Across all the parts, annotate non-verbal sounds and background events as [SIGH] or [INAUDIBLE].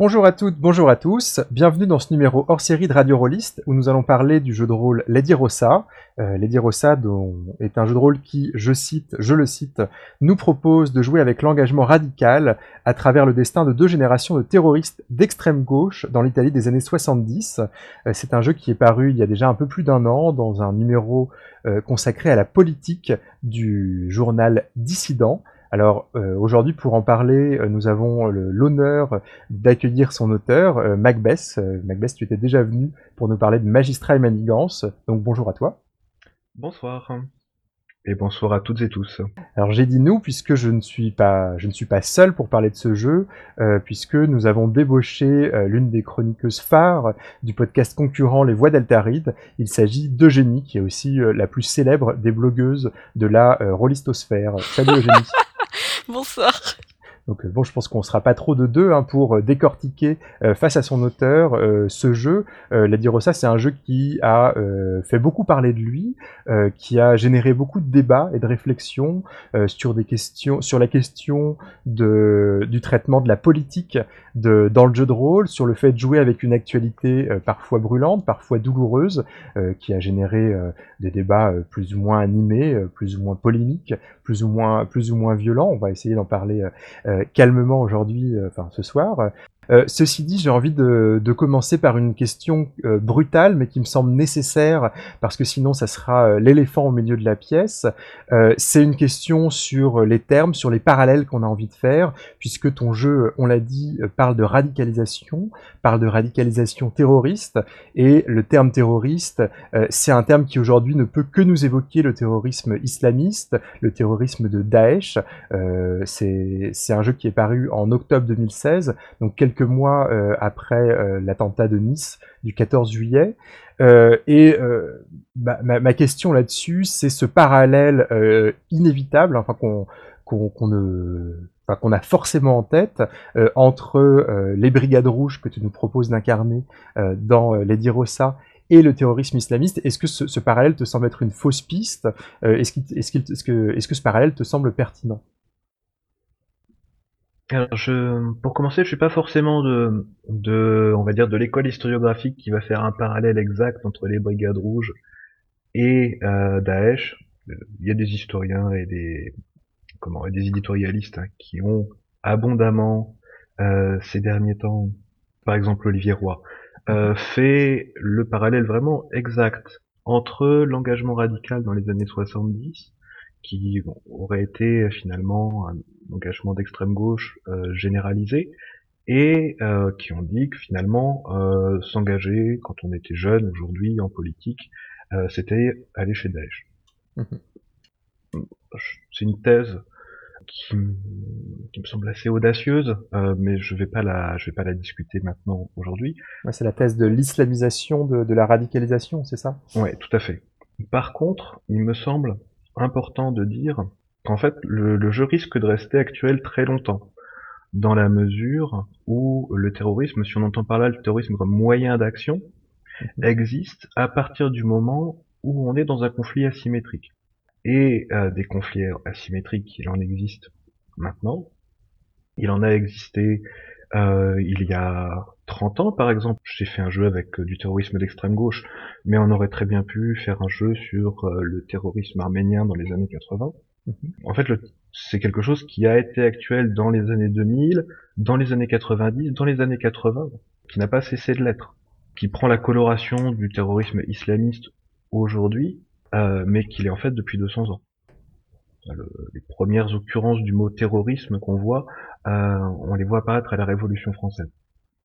Bonjour à toutes, bonjour à tous, bienvenue dans ce numéro hors série de Radio Rollist où nous allons parler du jeu de rôle Lady Rossa. Euh, Lady Rossa est un jeu de rôle qui, je cite, je le cite, nous propose de jouer avec l'engagement radical à travers le destin de deux générations de terroristes d'extrême gauche dans l'Italie des années 70. Euh, c'est un jeu qui est paru il y a déjà un peu plus d'un an dans un numéro euh, consacré à la politique du journal Dissident. Alors euh, aujourd'hui, pour en parler, euh, nous avons l'honneur d'accueillir son auteur, euh, Macbeth. Euh, Macbeth, tu étais déjà venu pour nous parler de Magistrat et Manigance, donc bonjour à toi. Bonsoir. Et bonsoir à toutes et tous. Alors j'ai dit nous puisque je ne suis pas, je ne suis pas seul pour parler de ce jeu, euh, puisque nous avons débauché l'une des chroniqueuses phares du podcast concurrent Les Voix d'Altaride. Il s'agit d'Eugénie, qui est aussi la plus célèbre des blogueuses de la Rollistosphère. Salut [LAUGHS] Eugénie. Bonsoir. Donc euh, bon, je pense qu'on sera pas trop de deux hein, pour euh, décortiquer euh, face à son auteur ce jeu. Euh, Lady Rossa, c'est un jeu qui a fait beaucoup parler de lui, qui a généré beaucoup de débats et de réflexions sur des questions, sur la question du traitement de la politique dans le jeu de rôle, sur le fait de jouer avec une actualité parfois brûlante, parfois douloureuse, qui a généré des débats plus ou moins animés, plus ou moins polémiques, plus ou moins plus ou moins violents. On va essayer d'en parler calmement aujourd'hui, euh, enfin ce soir. Euh, ceci dit, j'ai envie de, de commencer par une question euh, brutale, mais qui me semble nécessaire, parce que sinon ça sera euh, l'éléphant au milieu de la pièce. Euh, c'est une question sur les termes, sur les parallèles qu'on a envie de faire, puisque ton jeu, on l'a dit, parle de radicalisation, parle de radicalisation terroriste, et le terme terroriste, c'est un terme qui aujourd'hui ne peut que nous évoquer le terrorisme islamiste, le terrorisme de Daesh. C'est un jeu qui est paru en octobre 2016, donc quelques mois euh, après euh, l'attentat de Nice du 14 juillet. Euh, et ma, question là-dessus, c'est ce parallèle inévitable, enfin qu'on qu'on qu'on ne qu'on a forcément en tête entre les brigades rouges que tu nous proposes d'incarner dans Lady Rossa et le terrorisme islamiste. Est-ce que ce, parallèle te semble être une fausse piste? Est-ce que ce parallèle te semble pertinent? Alors, je, pour commencer, je suis pas forcément de, de, on va dire, de l'école historiographique qui va faire un parallèle exact entre les brigades rouges et euh, Daesh. Il y a des historiens et des, comment, et des éditorialistes hein, qui ont abondamment euh, ces derniers temps, par exemple Olivier Roy, euh, fait le parallèle vraiment exact entre l'engagement radical dans les années 70 qui bon, aurait été finalement un engagement d'extrême gauche euh, généralisé et euh, qui ont dit que finalement euh, s'engager quand on était jeune aujourd'hui en politique euh, c'était aller chez Daesh. Mhm. C'est une thèse qui, me semble assez audacieuse, euh, mais je vais pas la je vais pas la discuter maintenant aujourd'hui. Ouais, C'est la thèse de l'islamisation de, de la radicalisation, c'est ça? Ouais, tout à fait. Par contre, il me semble important de dire qu'en fait, le, le jeu risque de rester actuel très longtemps, dans la mesure où le terrorisme, si on entend par là le terrorisme comme moyen d'action, existe à partir du moment où on est dans un conflit asymétrique. Et euh, des conflits asymétriques, il en existe maintenant. Il en a existé euh, il y a 30 ans, par exemple. J'ai fait un jeu avec euh, du terrorisme d'extrême gauche, mais on aurait très bien pu faire un jeu sur euh, le terrorisme arménien dans les années 80. Mhm. En fait, c'est quelque chose qui a été actuel dans les années 2000, dans les années 90, dans les années 80, qui n'a pas cessé de l'être, qui prend la coloration du terrorisme islamiste aujourd'hui, euh, mais qu'il est en fait depuis 200 ans. Le- les premières occurrences du mot terrorisme qu'on voit, euh, on les voit apparaître à la Révolution française.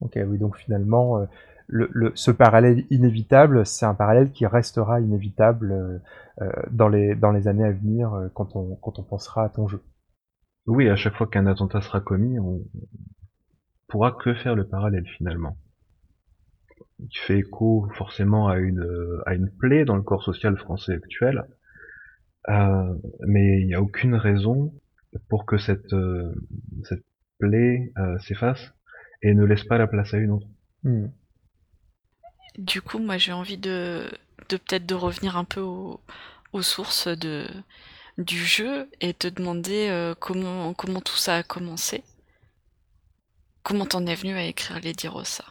Ok, oui, donc finalement, euh, le, le- ce parallèle inévitable, c'est un parallèle qui restera inévitable euh, euh, dans, les, dans les années à venir euh, quand, on, quand on pensera à ton jeu. Oui, à chaque fois qu'un attentat sera commis, on pourra que faire le parallèle finalement. Il fait écho forcément à une à une plaie dans le corps social français actuel, Euh, mais il n'y a aucune raison pour que cette euh, cette plaie euh, s'efface et ne laisse pas la place à une autre. Hmm. Du coup, moi j'ai envie de, de peut-être de revenir un peu au- aux sources de, du jeu et te demander euh, comment, comment tout ça a commencé. comment t'en es venu à écrire Lady Rosa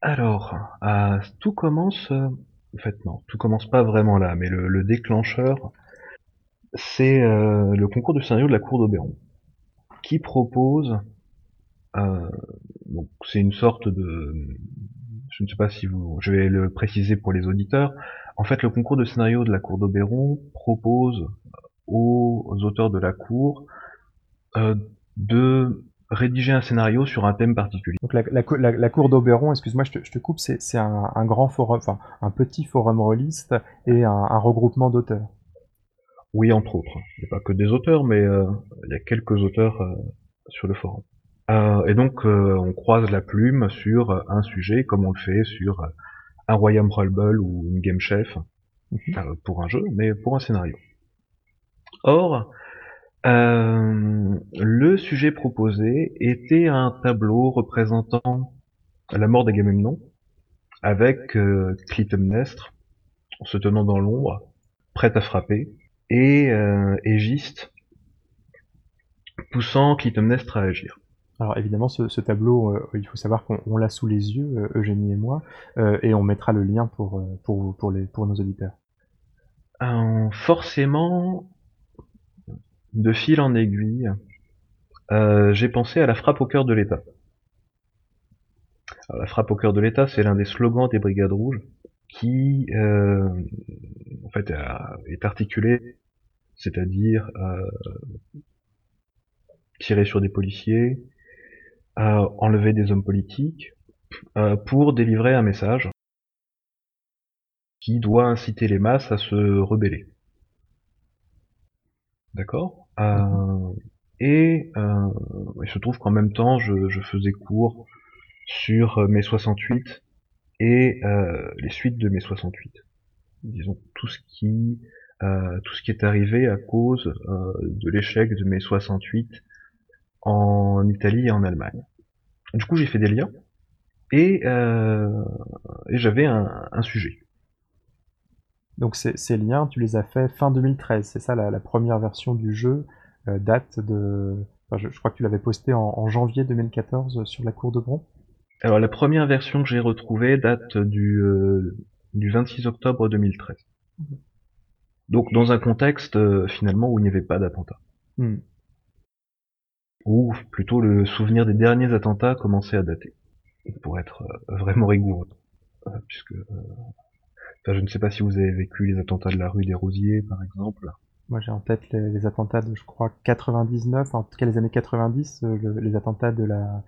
Alors, euh, tout commence. euh, en fait, non, tout commence pas vraiment là, mais le, le déclencheur, c'est euh, le concours de scénario de la Cour d'Oberon, qui propose. euh, donc, c'est une sorte de. Je ne sais pas si vous. Je vais le préciser pour les auditeurs. En fait, le concours de scénario de la Cour d'Oberon propose aux auteurs de la Cour euh, de rédiger un scénario sur un thème particulier. Donc la, la, cou- la- la cour d'Oberon, excuse-moi, je te, coupe, c'est un, grand forum, enfin un petit forum rôliste et un regroupement d'auteurs. Oui, entre autres. Il n'y a pas que des auteurs, mais euh, il y a quelques auteurs euh, sur le forum. Euh, et donc, on croise la plume sur un sujet, comme on le fait sur un Royaume Rumble ou une Game Chef, Mhm. pour un jeu, mais pour un scénario. Or, le sujet proposé était un tableau représentant la mort d'Agamemnon, avec Clytemnestre se tenant dans l'ombre, prête à frapper, et euh, Égiste poussant Clytemnestre à agir. Alors évidemment, ce, ce tableau, euh, il faut savoir qu'on on l'a sous les yeux, euh, Eugénie et moi, euh, et on mettra le lien pour, euh, pour, pour, les, pour nos auditeurs. Euh, forcément, de fil en aiguille, euh, j'ai pensé à la frappe au cœur de l'État. Alors, la frappe au cœur de l'État, c'est l'un des slogans des Brigades Rouges qui, euh, en fait, a- est articulé, c'est-à-dire euh, tirer sur des policiers, euh, enlever des hommes politiques, euh, pour délivrer un message qui doit inciter les masses à se rebeller. D'accord? Euh, Et euh, il se trouve qu'en même temps, je, je faisais cours sur euh, mai 68 et euh, les suites de mai 68. Disons tout ce qui euh, tout ce qui est arrivé à cause euh, de l'échec de mai 68 en Italie et en Allemagne. Du coup, j'ai fait des liens et, euh, et j'avais un, un sujet. Donc ces, ces liens, tu les as fait fin 2013, c'est ça la, la première version du jeu euh, date de... enfin, je, je crois que tu l'avais posté en, en janvier 2014 sur la cour d'Oberon. Alors la première version que j'ai retrouvée date du, euh, du 26 octobre 2013. Donc dans un contexte euh, finalement où il n'y avait pas d'attentat. Hmm. Ou plutôt le souvenir des derniers attentats commençait à dater. Pour être euh, vraiment rigoureux. Euh, puisque euh, enfin, je ne sais pas si vous avez vécu les attentats de la rue des Rosiers par exemple. Moi j'ai en tête les, les attentats de, je crois, 99, en tout cas les années 90, euh, le- les attentats de la...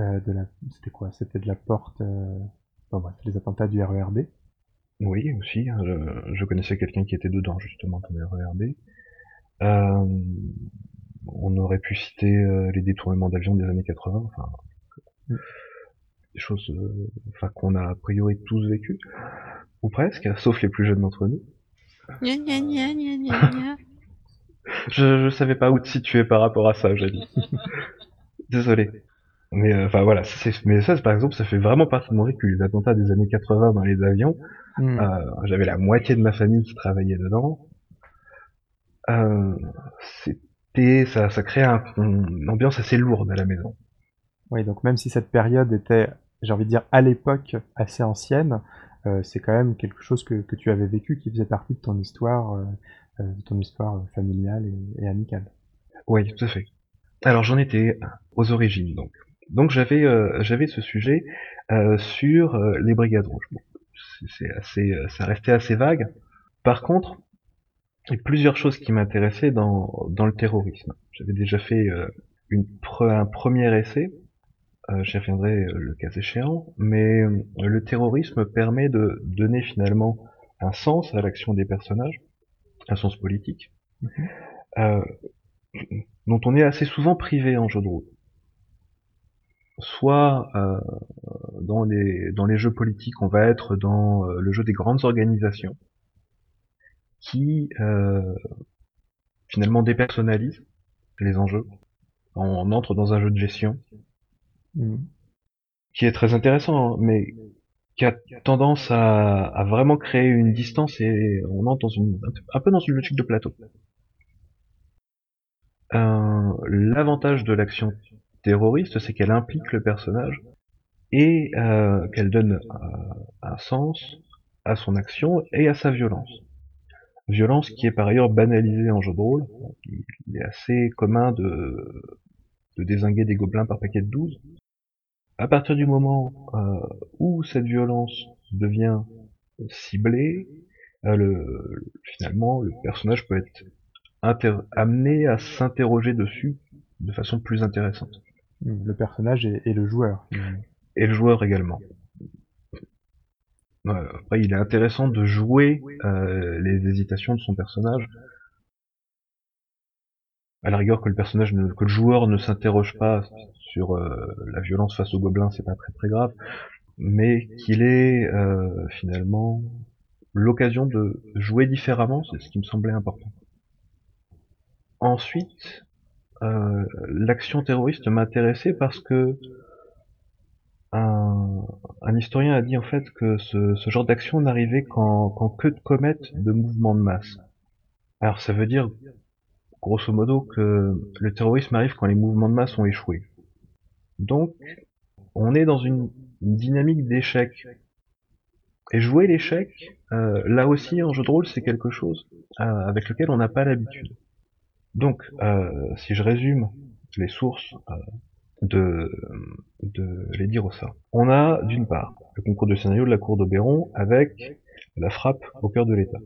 euh, de la c'était quoi? C'était de la porte... Euh... Enfin, bref, les attentats du RERB. Oui, aussi. hein, Je, je connaissais quelqu'un qui était dedans, justement, dans le RERB. Euh, on aurait pu citer euh, les détournements d'avions des années 80, enfin, Mm. des choses euh, enfin, qu'on a a priori tous vécues, ou presque, [LAUGHS] sauf les plus jeunes d'entre nous. Gna gna [LAUGHS] gna. Je, je savais pas où te situer par rapport à ça, j'ai dit. [LAUGHS] Désolé. Mais euh, enfin voilà, c'est- mais ça par exemple, ça fait vraiment partie de mon vécu. Les attentats des années 80 dans les avions, Hmm. Euh, J'avais la moitié de ma famille qui travaillait dedans. Euh, C'était, ça, ça créait un- une ambiance assez lourde à la maison. Oui, donc même si cette période était, j'ai envie de dire, à l'époque assez ancienne, euh, c'est quand même quelque chose que, que tu avais vécu qui faisait partie de ton histoire, euh, euh, de ton histoire familiale et, et amicale. Oui, tout à fait. Alors j'en étais aux origines donc. Donc j'avais euh, j'avais ce sujet euh, sur euh, les brigades rouges. Bon, c'est- assez, euh, ça restait assez vague. Par contre, il y a plusieurs choses qui m'intéressaient dans dans le terrorisme. J'avais déjà fait euh, une pre- un premier essai. Euh, J'y reviendrai euh, le cas échéant, mais euh, le terrorisme permet de donner finalement un sens à l'action des personnages, un sens politique. Euh, dont on est assez souvent privé en jeu de rôle. Soit euh, dans, les, dans les jeux politiques, on va être dans euh, le jeu des grandes organisations qui euh, finalement dépersonnalisent les enjeux. On entre dans un jeu de gestion Hmm. qui est très intéressant, hein, mais qui a tendance à, à vraiment créer une distance et on entre dans une, un peu dans une logique de plateau. Euh, L'avantage de l'action terroriste, c'est qu'elle implique le personnage et euh, qu'elle donne un sens à son action et à sa violence. Violence qui est par ailleurs banalisée en jeu de rôle. Il est assez commun de, désinguer des gobelins par paquet de 12. À partir du moment euh, où cette violence devient ciblée, euh, le, finalement le personnage peut être amené à s'interroger dessus de façon plus intéressante. Le personnage et, le joueur. Et le joueur également. Après, il est intéressant de jouer euh, les hésitations de son personnage. À la rigueur que le personnage, que le joueur ne s'interroge pas sur euh, la violence face aux gobelins, c'est pas très très grave, mais qu'il ait euh, finalement l'occasion de jouer différemment, c'est ce qui me semblait important. Ensuite, l'action terroriste m'intéressait parce que un, un, historien a dit en fait que ce, ce genre d'action n'arrivait qu'en queue de comète de mouvements de masse. Alors ça veut dire grosso modo que le terrorisme arrive quand les mouvements de masse ont échoué. Donc on est dans une, dynamique d'échec. Et jouer l'échec, euh, là aussi en jeu de rôle, c'est quelque chose euh, avec lequel on n'a pas l'habitude. Donc, euh, si je résume les sources euh, de, de Lady Rossa. On a d'une part le concours de scénario de la cour d'Oberon avec la frappe au cœur de l'État.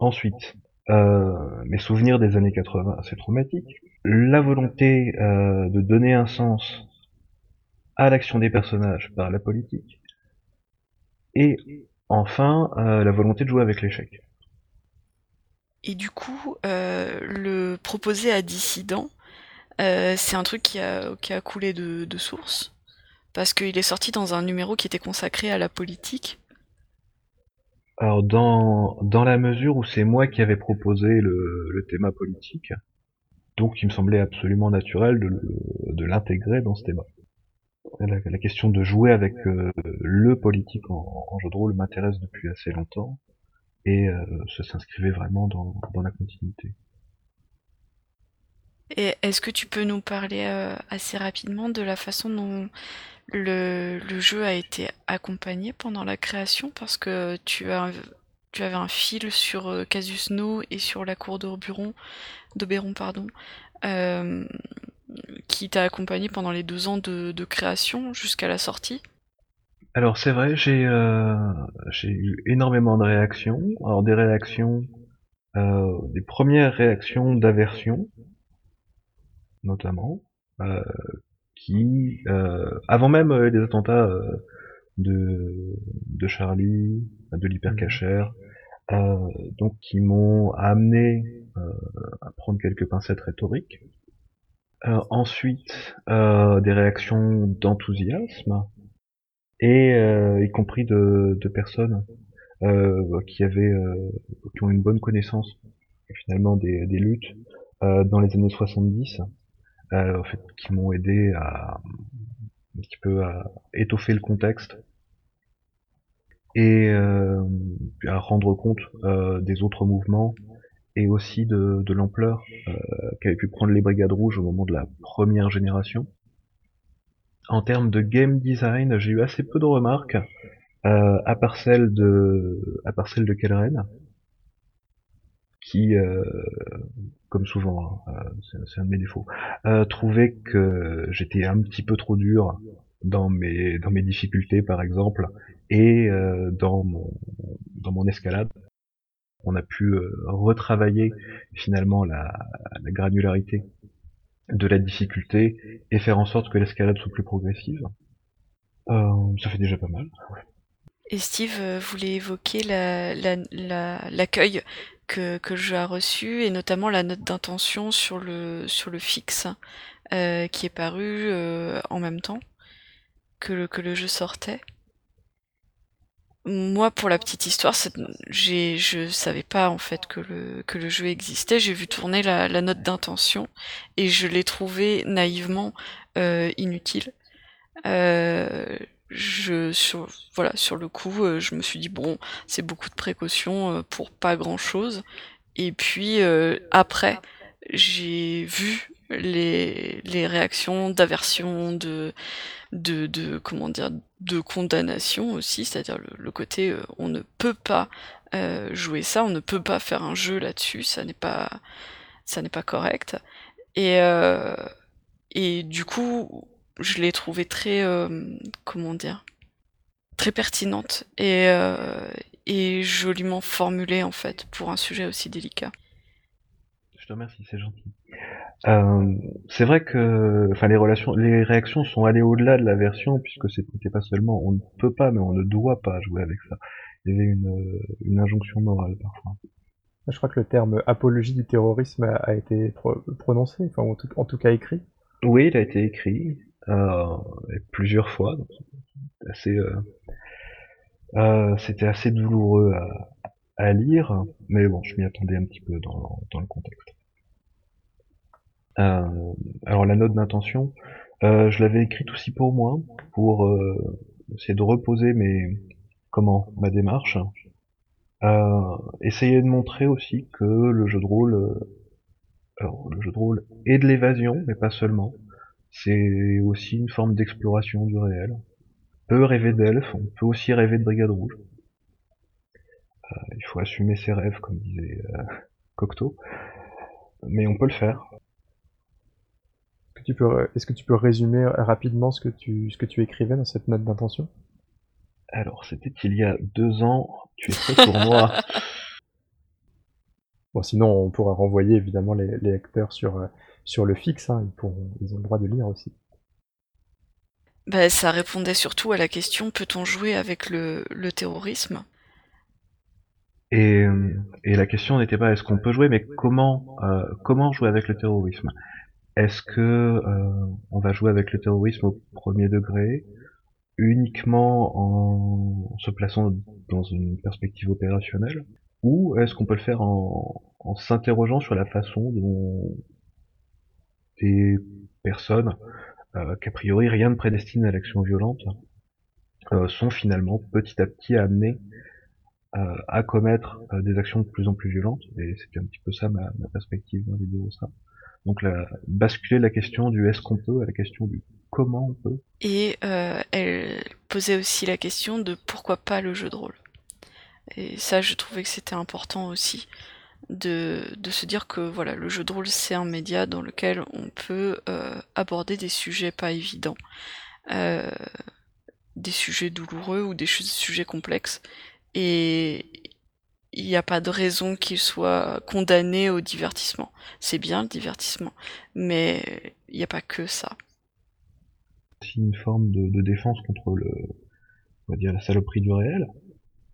Ensuite, euh, mes souvenirs des années 80 assez traumatiques, la volonté de donner un sens à l'action des personnages par la politique, et enfin la volonté de jouer avec l'échec. Et du coup, euh, le proposer à dissident, euh, c'est un truc qui a, coulé de, source, parce qu'il est sorti dans un numéro qui était consacré à la politique. Alors dans, la mesure où c'est moi qui avais proposé le, thème politique, donc il me semblait absolument naturel de, l'intégrer dans ce thème. La, la, question de jouer avec euh, le politique en, en, jeu de rôle m'intéresse depuis assez longtemps et euh, ça s'inscrivait vraiment dans, la continuité. Et est-ce que tu peux nous parler euh, assez rapidement de la façon dont le, jeu a été accompagné pendant la création? Parce que tu, avais un fil sur euh, Casus No et sur la cour d'Oberon, qui t'a accompagné pendant les deux ans de création jusqu'à la sortie. Alors c'est vrai, j'ai euh, eu énormément de réactions. Alors des réactions, euh, des premières réactions d'aversion, notamment, euh, qui, euh, avant même les attentats de, de Charlie, de l'hypercachère, donc qui m'ont amené à prendre quelques pincettes rhétoriques. ensuite, des réactions d'enthousiasme, et y compris de, de personnes qui avaient qui ont une bonne connaissance finalement des, des luttes dans les années 70 euh, en fait, qui m'ont aidé à un petit peu à étoffer le contexte et euh, à rendre compte euh, des autres mouvements et aussi de, de l'ampleur euh, qu'avaient pu prendre les Brigades Rouges au moment de la première génération. En termes de game design, j'ai eu assez peu de remarques, euh, à part celle de, à part celle de qui, euh, comme souvent, hein, euh, c'est un de mes défauts, euh, trouvait que j'étais un petit peu trop dur dans mes dans mes difficultés par exemple et euh, dans mon dans mon escalade. On a pu euh, retravailler finalement la, la, granularité de la difficulté et faire en sorte que l'escalade soit plus progressive. Euh, ça fait déjà pas mal. Et Steve voulait évoquer l'accueil la, la, que, que le jeu a reçu et notamment la note d'intention sur le, sur le fixe euh, qui est paru euh, en même temps que le jeu sortait. Moi, pour la petite histoire, j'ai, je savais pas en fait que le, que le jeu existait. J'ai vu tourner la, note d'intention et je l'ai trouvé naïvement euh, inutile. Euh, je sur voilà sur le coup euh, je me suis dit bon c'est beaucoup de précautions euh, pour pas grand chose et puis après j'ai vu les, les réactions d'aversion, de, de, de, comment dire, de condamnation aussi, c'est-à-dire le, côté euh, on ne peut pas euh, jouer ça, on ne peut pas faire un jeu là-dessus, ça n'est pas, ça n'est pas correct. Et, euh, et du coup, je l'ai trouvé très, comment dire, très pertinente et, et joliment formulée en fait pour un sujet aussi délicat. Je te remercie, c'est gentil. Euh, c'est vrai que, enfin, les relations, les réactions sont allées au-delà de la version puisque c'était pas seulement on ne peut pas, mais on ne doit pas jouer avec ça. Il y avait une, une injonction morale parfois. Je crois que le terme apologie du terrorisme a, été prononcé, enfin, en tout, en tout, cas écrit. Oui, il a été écrit euh, plusieurs fois. assez, euh, euh, c'était assez douloureux à, à, lire, mais bon, je m'y attendais un petit peu dans, dans le contexte. Euh, alors la note d'intention, euh, je l'avais écrite aussi pour moi, pour euh, essayer de reposer mes comment ma démarche. essayer de montrer aussi que le jeu de rôle, alors le jeu de rôle est de l'évasion, mais pas seulement. C'est aussi une forme d'exploration du réel. On peut rêver d'elfes, on peut aussi rêver de brigade rouge. il faut assumer ses rêves, comme disait Cocteau. Mais on peut le faire est-ce que tu peux résumer rapidement ce que tu, ce que tu écrivais dans cette note d'intention? Alors, c'était il y a deux ans. Tu es fait pour moi? [LAUGHS] Bon, sinon, on pourra renvoyer évidemment les, lecteurs sur, euh, sur le fixe. Hein. Ils, ils ont le droit de lire aussi. Bah, ça répondait surtout à la question peut-on jouer avec le, terrorisme? Et, et, la question n'était pas est-ce qu'on peut jouer, mais comment, euh, comment jouer avec le terrorisme? Est-ce que euh, on va jouer avec le terrorisme au premier degré uniquement en se plaçant dans une perspective opérationnelle ou est-ce qu'on peut le faire en, s'interrogeant sur la façon dont des personnes euh, qu'a priori rien ne prédestine à l'action violente euh, sont finalement petit à petit amenées à commettre des actions de plus en plus violentes? Et c'était un petit peu ça ma, perspective dans l'idée ça. Donc basculer la question du est-ce qu'on peut à la question du comment on peut. Et euh, elle posait aussi la question de pourquoi pas le jeu de rôle. Et ça, je trouvais que c'était important aussi de, de, se dire que voilà, le jeu de rôle c'est un média dans lequel on peut euh, aborder des sujets pas évidents, euh, des sujets douloureux ou des sujets complexes. Et, il n'y a pas de raison qu'il soit condamné au divertissement. C'est bien le divertissement, mais il n'y a pas que ça. C'est une forme de, défense contre le, on va dire la saloperie du réel,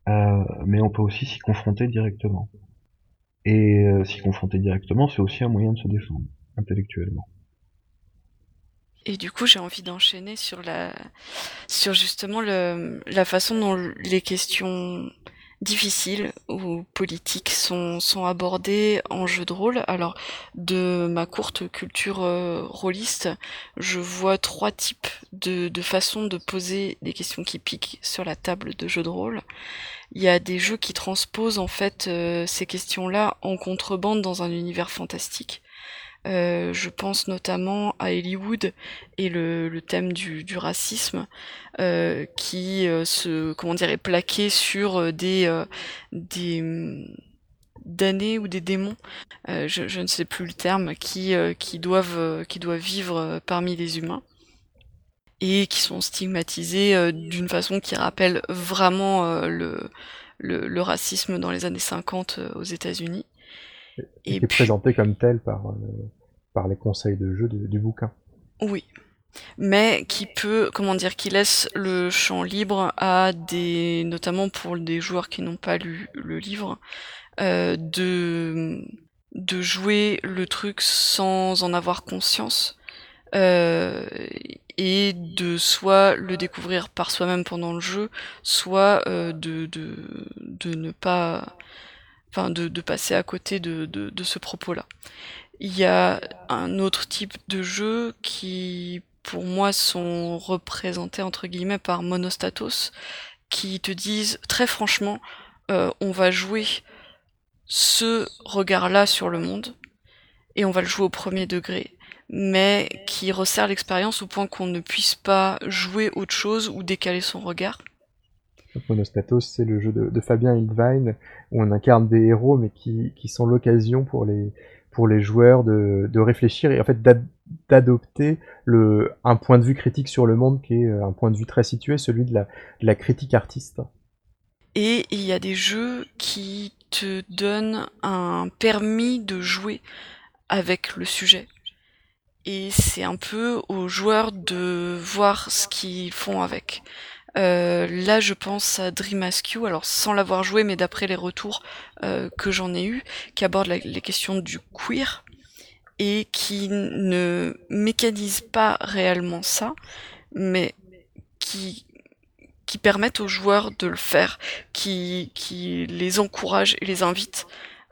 euh, mais on peut aussi s'y confronter directement. Et euh, s'y confronter directement, c'est aussi un moyen de se défendre intellectuellement. Et du coup, j'ai envie d'enchaîner sur la, sur justement le, la façon dont les questions difficiles ou politiques sont, sont abordés en jeu de rôle. Alors, de ma courte culture euh, rôliste, je vois trois types de, de façons de poser des questions qui piquent sur la table de jeu de rôle. Il y a des jeux qui transposent en fait euh, ces questions-là en contrebande dans un univers fantastique. Euh, je pense notamment à Hollywood et le, le thème du, du racisme euh, qui euh, se comment dire est plaqué sur euh, des des damnés ou des démons, je, je, ne sais plus le terme, qui qui doivent qui doivent vivre parmi les humains et qui sont stigmatisés d'une façon qui rappelle vraiment le, le, le, racisme dans les années 50 aux États-Unis. Et, qui est présenté comme tel par, euh, par les conseils de jeu du, bouquin. Oui. Mais qui peut, comment dire, qui laisse le champ libre à des, notamment pour des joueurs qui n'ont pas lu le livre, euh, de, de jouer le truc sans en avoir conscience. Euh, et de soit le découvrir par soi-même pendant le jeu, soit euh, de, de, de ne pas enfin de, passer à côté de ce propos-là. Il y a un autre type de jeu qui, pour moi, sont représentés entre guillemets par monostatos, qui te disent très franchement, euh, on va jouer ce regard-là sur le monde, et on va le jouer au premier degré, mais qui resserre l'expérience au point qu'on ne puisse pas jouer autre chose ou décaler son regard. Monostatos, c'est le jeu de, Fabien Hildwein, où on incarne des héros, mais qui, sont l'occasion pour les, joueurs de, réfléchir et en fait d'adopter un point de vue critique sur le monde qui est euh, un point de vue très situé, celui de la, de la critique artiste. Et il y a des jeux qui te donnent un permis de jouer avec le sujet. Et c'est un peu aux joueurs de voir ce qu'ils font avec. Euh, là, je pense à Dream Askew, alors sans l'avoir joué, mais d'après les retours euh, que j'en ai eu, qui aborde les questions du queer et qui ne mécanise pas réellement ça, mais qui qui permettent aux joueurs de le faire, qui, qui les encouragent et les invitent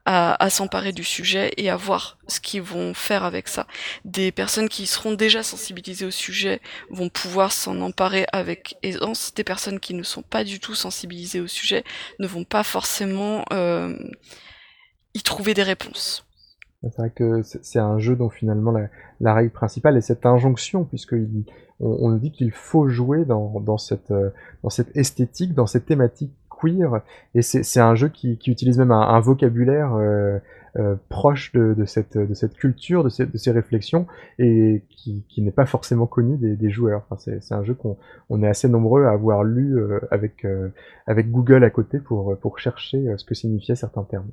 à, s'emparer du sujet et à voir ce qu'ils vont faire avec ça. Des personnes qui seront déjà sensibilisées au sujet vont pouvoir s'en emparer avec aisance. Des personnes qui ne sont pas du tout sensibilisées au sujet ne vont pas forcément euh, y trouver des réponses. C'est vrai que c'est un jeu dont finalement la, règle principale est cette injonction, puisqu'on on dit qu'il faut jouer dans, cette, euh, dans cette esthétique, dans cette thématique queer, et c'est un jeu qui, utilise même un, vocabulaire euh, euh, proche de, cette, culture, de, ces réflexions, et qui, n'est pas forcément connu des, joueurs. C'est un jeu qu'on on est assez nombreux à avoir lu euh, avec, Google à côté pour, chercher ce que signifiaient certains termes.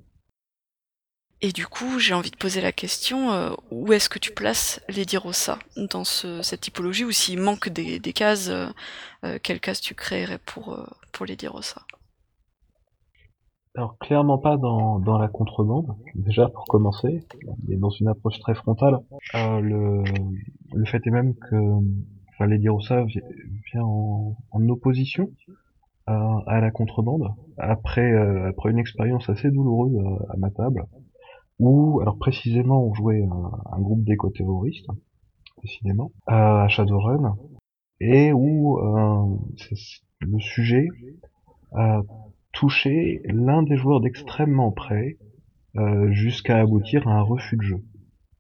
Et du coup, j'ai envie de poser la question, où est-ce que tu places Lady Rosa dans ce, cette typologie, ou s'il manque des, cases, quelles cases tu créerais pour, pour Lady Rosa Alors clairement pas dans, dans la contrebande, déjà pour commencer, mais dans une approche très frontale. le, le fait est même que enfin, Lady Rosa vient en, en opposition à, à, la contrebande, après, après une expérience assez douloureuse à ma table où, alors précisément, on jouait un, groupe d'éco-terroristes, précisément, à Shadowrun, et où euh, le sujet a touché l'un des joueurs d'extrêmement près, euh, jusqu'à aboutir à un refus de jeu.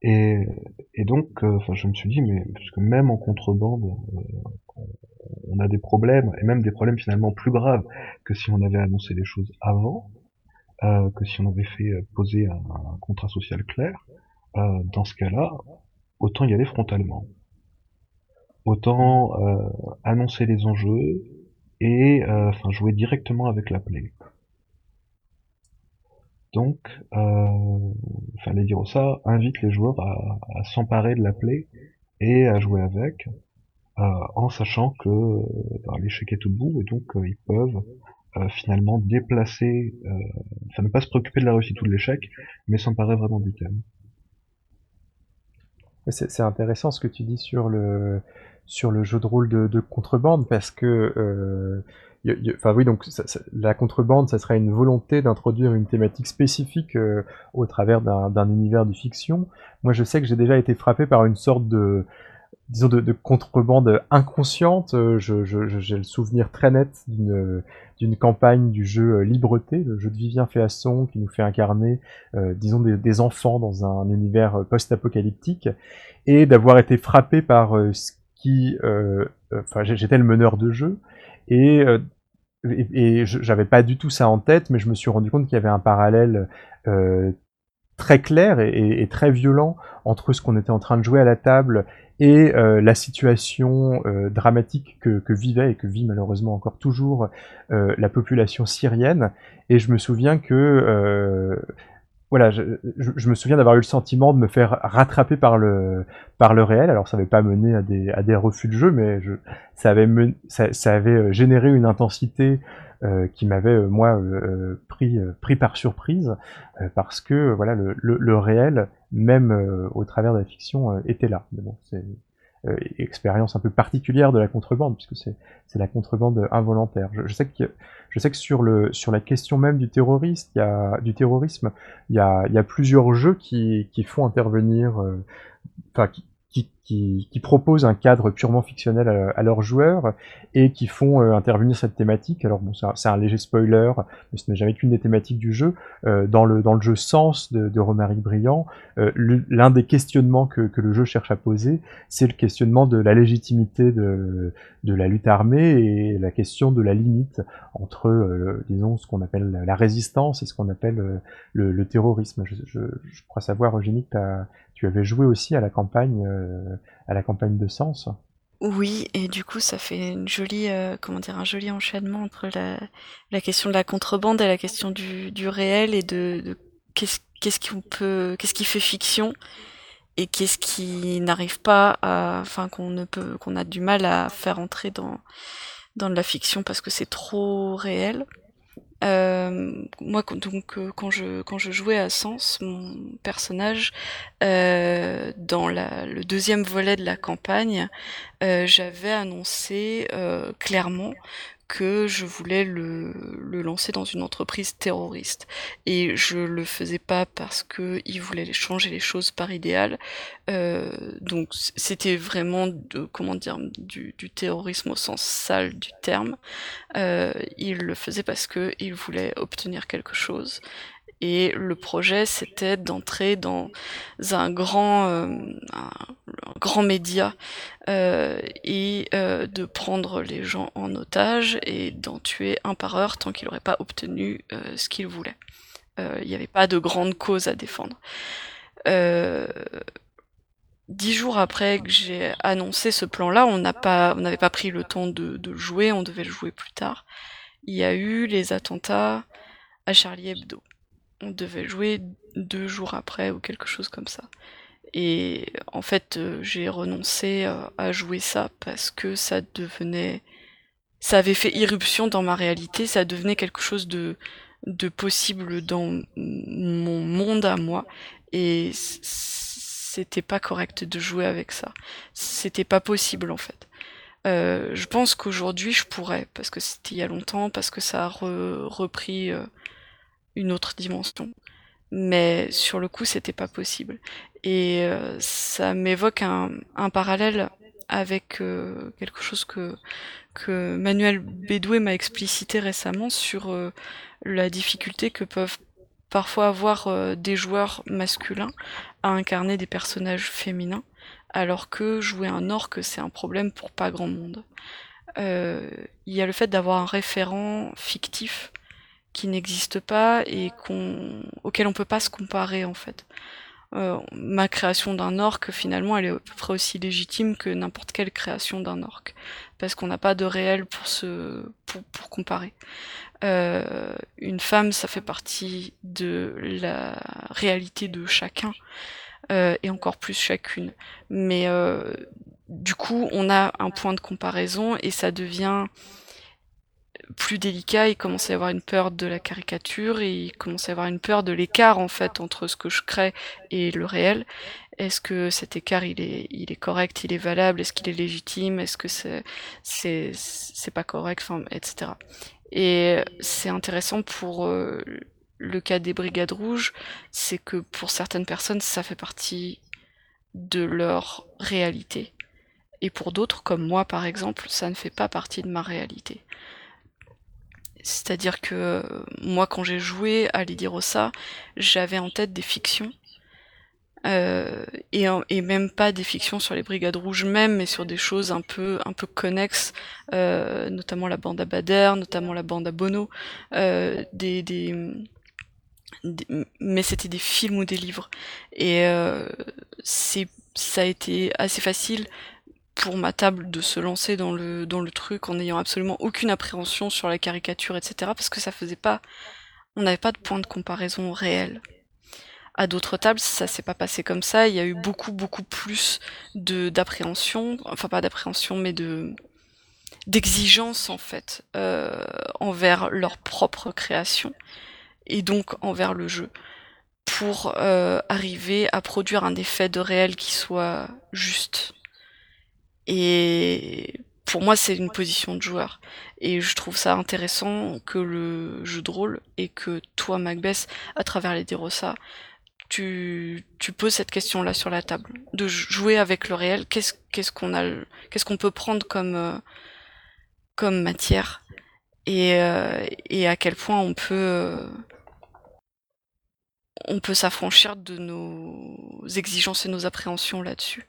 Et, et donc, euh, enfin, je me suis dit, mais parce que même en contrebande, on a des problèmes, et même des problèmes finalement plus graves que si on avait annoncé les choses avant. Euh, que si on avait fait euh, poser un, contrat social clair, euh, dans ce cas-là, autant y aller frontalement. Autant annoncer les enjeux et enfin jouer directement avec la plaie. Donc, enfin les dire ça invite les joueurs à, s'emparer de la plaie et à jouer avec, en sachant que l'échec est au bout et donc ils peuvent euh, finalement déplacer, euh, enfin ne pas se préoccuper de la réussite ou de l'échec, mais s'emparer vraiment du thème. C'est intéressant ce que tu dis sur le sur le jeu de rôle de, contrebande parce que euh, enfin oui donc la contrebande ça serait une volonté d'introduire une thématique spécifique au travers d'un univers de fiction. Moi je sais que j'ai déjà été frappé par une sorte de disons de, contrebande inconsciente. Euh, j'ai le souvenir très net d'une campagne du jeu euh, Libreté, le jeu de Vivien Féasson qui nous fait incarner, euh, disons, des, enfants dans un univers post-apocalyptique, et d'avoir été frappé par ce qui, enfin, j'étais le meneur de jeu, et et, j'avais pas du tout ça en tête, mais je me suis rendu compte qu'il y avait un parallèle très clair et, très violent entre ce qu'on était en train de jouer à la table et euh, la situation euh, dramatique que, vivait et que vit malheureusement encore toujours euh, la population syrienne. Et je me souviens que voilà, je, je, me souviens d'avoir eu le sentiment de me faire rattraper par le par le réel. Alors ça n'avait pas mené à des à des refus de jeu, mais je, ça avait ça, ça, avait généré une intensité euh, qui m'avait moi euh, pris pris par surprise parce que voilà le, le, le réel même euh, au travers de la fiction, euh, était là. Mais bon, c'est euh, expérience un peu particulière de la contrebande, puisque c'est la contrebande involontaire. Je, sais que je sais que sur le sur la question même du terroriste, y a du terrorisme, il y a, il y a plusieurs jeux qui, qui font intervenir, enfin qui, qui, qui, qui, proposent un cadre purement fictionnel à, leurs joueurs et qui font euh, intervenir cette thématique. Alors bon, c'est un, léger spoiler, mais ce n'est jamais qu'une des thématiques du jeu. Euh, dans, le, dans le jeu Sens de, de Romaric Briand, euh, l'un des questionnements que, que, le jeu cherche à poser, c'est le questionnement de la légitimité de, de la lutte armée et la question de la limite entre, disons, ce qu'on appelle la résistance et ce qu'on appelle le, le, terrorisme. Je, je, je, crois savoir, Eugénie, que tu avais joué aussi à la campagne à la campagne de Sens. Oui, et du coup, ça fait une euh, comment dire, un joli enchaînement entre la, question de la contrebande et la question du, du réel et de, qu'est-ce qu'on peut, qu'est-ce qui fait fiction et qu'est-ce qui n'arrive pas à, enfin, qu'on ne peut, qu'on a du mal à faire entrer dans dans de la fiction parce que c'est trop réel. Euh, moi, donc, euh, quand je quand je jouais à Sens, mon personnage, euh, dans le deuxième volet de la campagne, euh, j'avais annoncé clairement que je voulais le, le, lancer dans une entreprise terroriste. Et je le faisais pas parce que il voulait changer les choses par idéal. Euh, donc c'était vraiment de, comment dire du, du, terrorisme au sens sale du terme. Euh, il le faisait parce que il voulait obtenir quelque chose et le projet, c'était d'entrer dans un grand, euh, grand média euh, et euh, de prendre les gens en otage et d'en tuer un par heure tant qu'il n'aurait pas obtenu ce qu'il voulait. Il n'y avait pas de grande cause à défendre. Dix jours après que j'ai annoncé ce plan-là, on n'avait pas pris le temps de, de jouer, on devait le jouer plus tard. Il y a eu les attentats à Charlie Hebdo on devait jouer deux jours après ou quelque chose comme ça. Et en fait, euh, j'ai renoncé euh, à jouer ça parce que ça devenait, ça avait fait irruption dans ma réalité, ça devenait quelque chose de de possible dans mon monde à moi et c'était pas correct de jouer avec ça. C'était pas possible en fait. Euh, je pense qu'aujourd'hui je pourrais parce que c'était il y a longtemps, parce que ça a repris une autre dimension. Mais sur le coup, c'était pas possible. Et euh, ça m'évoque un, parallèle avec euh, quelque chose que, Manuel Bédoué m'a explicité récemment sur euh, la difficulté que peuvent parfois avoir des joueurs masculins à incarner des personnages féminins, alors que jouer un orc, c'est un problème pour pas grand monde. Il y a le fait d'avoir un référent fictif qui n'existe pas et qu'on, auquel on peut pas se comparer en fait. Euh, ma création d'un orc, finalement, elle est à peu près aussi légitime que n'importe quelle création d'un orc, parce qu'on n'a pas de réel pour se, pour, comparer. Euh, une femme, ça fait partie de la réalité de chacun, euh, et encore plus chacune. Mais du coup, on a un point de comparaison et ça devient plus délicat, il commence à y avoir une peur de la caricature il commence à y avoir une peur de l'écart en fait entre ce que je crée et le réel. Est-ce que cet écart il est, il est correct, il est valable, est-ce qu'il est légitime, est-ce que c'est, c'est, c'est pas correct, etc. Et c'est intéressant pour euh, le cas des brigades rouges, c'est que pour certaines personnes ça fait partie de leur réalité. Et pour d'autres, comme moi par exemple, ça ne fait pas partie de ma réalité. C'est-à-dire que moi, quand j'ai joué à Lady Rossa, j'avais en tête des fictions. Euh, et, même pas des fictions sur les brigades rouges même, mais sur des choses un peu un peu connexes, euh, notamment la bande à Bader, notamment la bande à Bono, euh, mais c'était des films ou des livres. Et euh, ça a été assez facile pour ma table de se lancer dans le dans le truc en n'ayant absolument aucune appréhension sur la caricature, etc. Parce que ça faisait pas, on n'avait pas de point de comparaison réel. À d'autres tables, ça s'est pas passé comme ça. Il y a eu beaucoup beaucoup plus de d'appréhension, enfin pas d'appréhension, mais de d'exigence en fait euh, envers leur propre création et donc envers le jeu pour euh, arriver à produire un effet de réel qui soit juste et pour moi, c'est une position de joueur. Et je trouve ça intéressant que le jeu de rôle et que toi, Macbeth, à travers les Derosa, tu, tu poses cette question-là sur la table, de jouer avec le réel. Qu'est-ce qu'est-ce qu'on a, qu'est-ce qu'on peut prendre comme euh, comme matière et euh, et à quel point on peut euh, on peut s'affranchir de nos exigences et nos appréhensions là-dessus.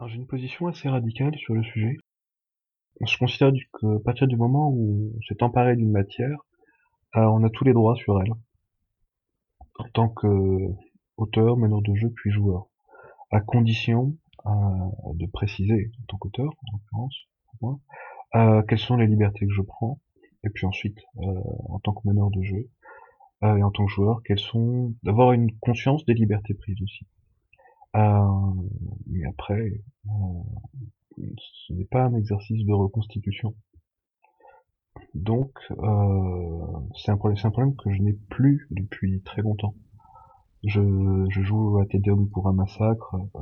Alors j'ai une position assez radicale sur le sujet. Je considère que à partir du moment où on s'est emparé d'une matière, on a tous les droits sur elle en tant qu'auteur, meneur de jeu, puis joueur, à condition euh, de préciser, en tant qu'auteur, en l'occurrence, euh, quelles sont les libertés que je prends, et puis ensuite, euh, en tant que meneur de jeu, et en tant que joueur, quelles sont, d'avoir une conscience des libertés prises aussi. Mais après, ce n'est pas un exercice de reconstitution. Donc, euh, c'est un, problème que je n'ai plus depuis très longtemps. Je, joue à Tedeum pour un massacre euh,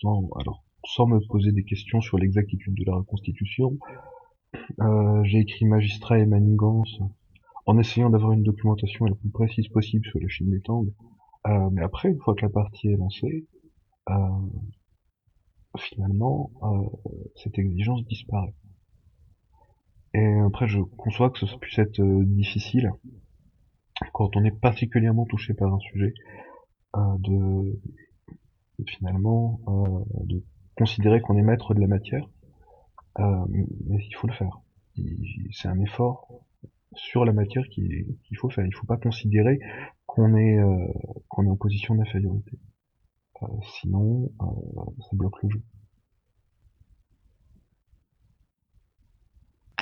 sans, alors, sans me poser des questions sur l'exactitude de la reconstitution. Euh, j'ai écrit Magistrat et Manigance en essayant d'avoir une documentation la plus précise possible sur les Chine des Tang. mais après, une fois que la partie est lancée, finalement, cette exigence disparaît. Et après, je conçois que ce puisse être euh, difficile quand on est particulièrement touché par un sujet euh, de, finalement euh, de considérer qu'on est maître de la matière, mais il faut le faire. C'est un effort sur la matière qu'il faut faire. Il ne faut pas considérer qu'on est qu'on est en position d'infériorité. Sinon, ça bloque le jeu.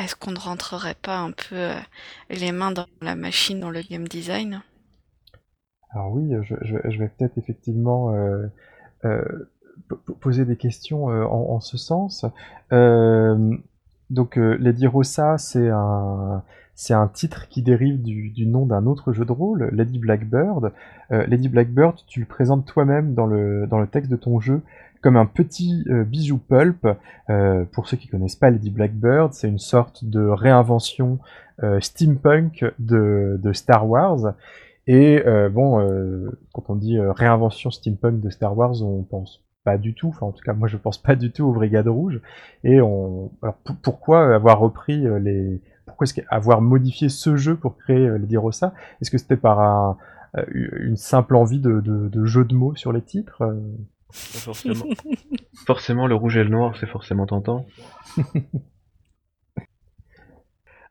Est-ce qu'on ne rentrerait pas un peu euh, les mains dans la machine dans le game design? Alors oui, je, vais peut-être effectivement euh, euh, poser des questions en, ce sens. donc Lady Rossa, c'est un, c'est un titre qui dérive du, nom d'un autre jeu de rôle, Lady Blackbird. Lady Blackbird, tu le présentes toi-même dans le, texte de ton jeu comme un petit euh, bijou pulp. Euh, pour ceux qui connaissent pas Lady Blackbird, c'est une sorte de réinvention euh, steampunk de, de, Star Wars. Et bon, quand on dit réinvention steampunk de Star Wars, on pense pas du tout, enfin en tout cas moi je pense pas du tout aux Brigades Rouges. Et on, alors pourquoi avoir repris les, pourquoi est-ce avoir modifié ce jeu pour créer Lady Rossa Est-ce que c'était par un, une simple envie de, de, de, jeu de mots sur les titres Forcément. [LAUGHS] forcément, le rouge et le noir, c'est forcément tentant. [LAUGHS]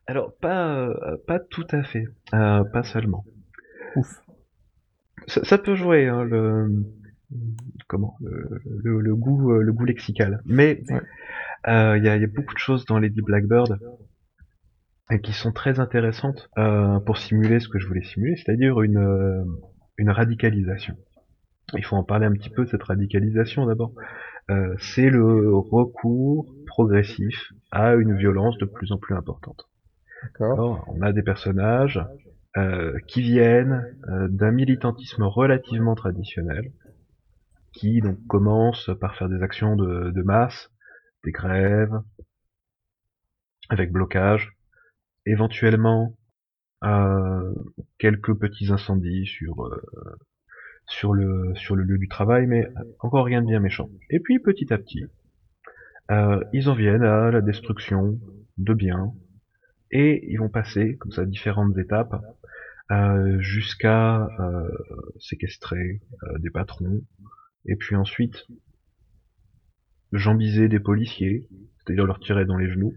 Alors, pas, euh, pas tout à fait. Euh, pas seulement. Ouf. Ça, peut jouer, hein, le, comment, le, goût, euh, le goût lexical. Mais il y, a, y, a, beaucoup de choses dans Lady Blackbird qui sont très intéressantes pour simuler ce que je voulais simuler, c'est-à-dire une, une radicalisation il faut en parler un petit peu de cette radicalisation d'abord. Euh, c'est le recours progressif à une violence de plus en plus importante. On a des personnages euh, qui viennent euh, d'un militantisme relativement traditionnel, qui donc commencent par faire des actions de, de masse, des grèves, avec blocage, éventuellement quelques petits incendies sur sur le, sur le lieu du travail, mais encore rien de bien méchant. Et puis petit à petit, euh, ils en viennent à la destruction de biens, et ils vont passer comme ça différentes étapes euh, jusqu'à euh, séquestrer des patrons, et puis ensuite jambiser des policiers, c'est-à-dire leur tirer dans les genoux.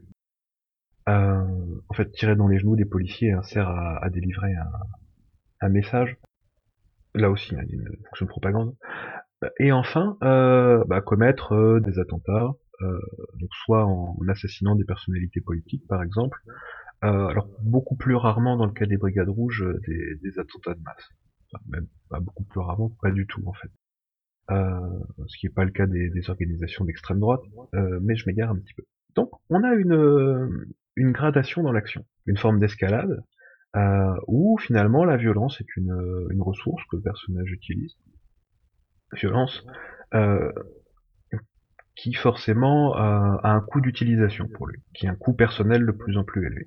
En fait, tirer dans les genoux des policiers hein, sert à, délivrer un message là aussi, hein, une fonction de propagande. Et enfin, euh, bah, commettre euh, des attentats, euh, donc soit en, assassinant des personnalités politiques, par exemple, alors beaucoup plus rarement dans le cas des brigades rouges, des, attentats de masse. même pas beaucoup plus rarement, pas du tout en fait. ce qui n'est pas le cas des, organisations d'extrême droite, mais je m'égare un petit peu. Donc, on a une, une gradation dans l'action, une forme d'escalade, euh, où finalement la violence est une, une ressource que le personnage utilise. Violence euh, qui forcément a un coût d'utilisation pour lui, qui est un coût personnel de plus en plus élevé.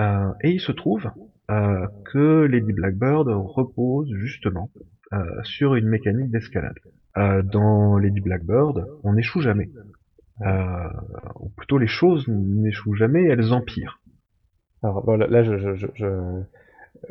Euh, et il se trouve euh, que Lady Blackbird repose justement euh, sur une mécanique d'escalade. Euh, dans Lady Blackbird, on n'échoue jamais. Euh, ou plutôt les choses n'échouent jamais, elles empirent. Alors voilà, là, je, je, je,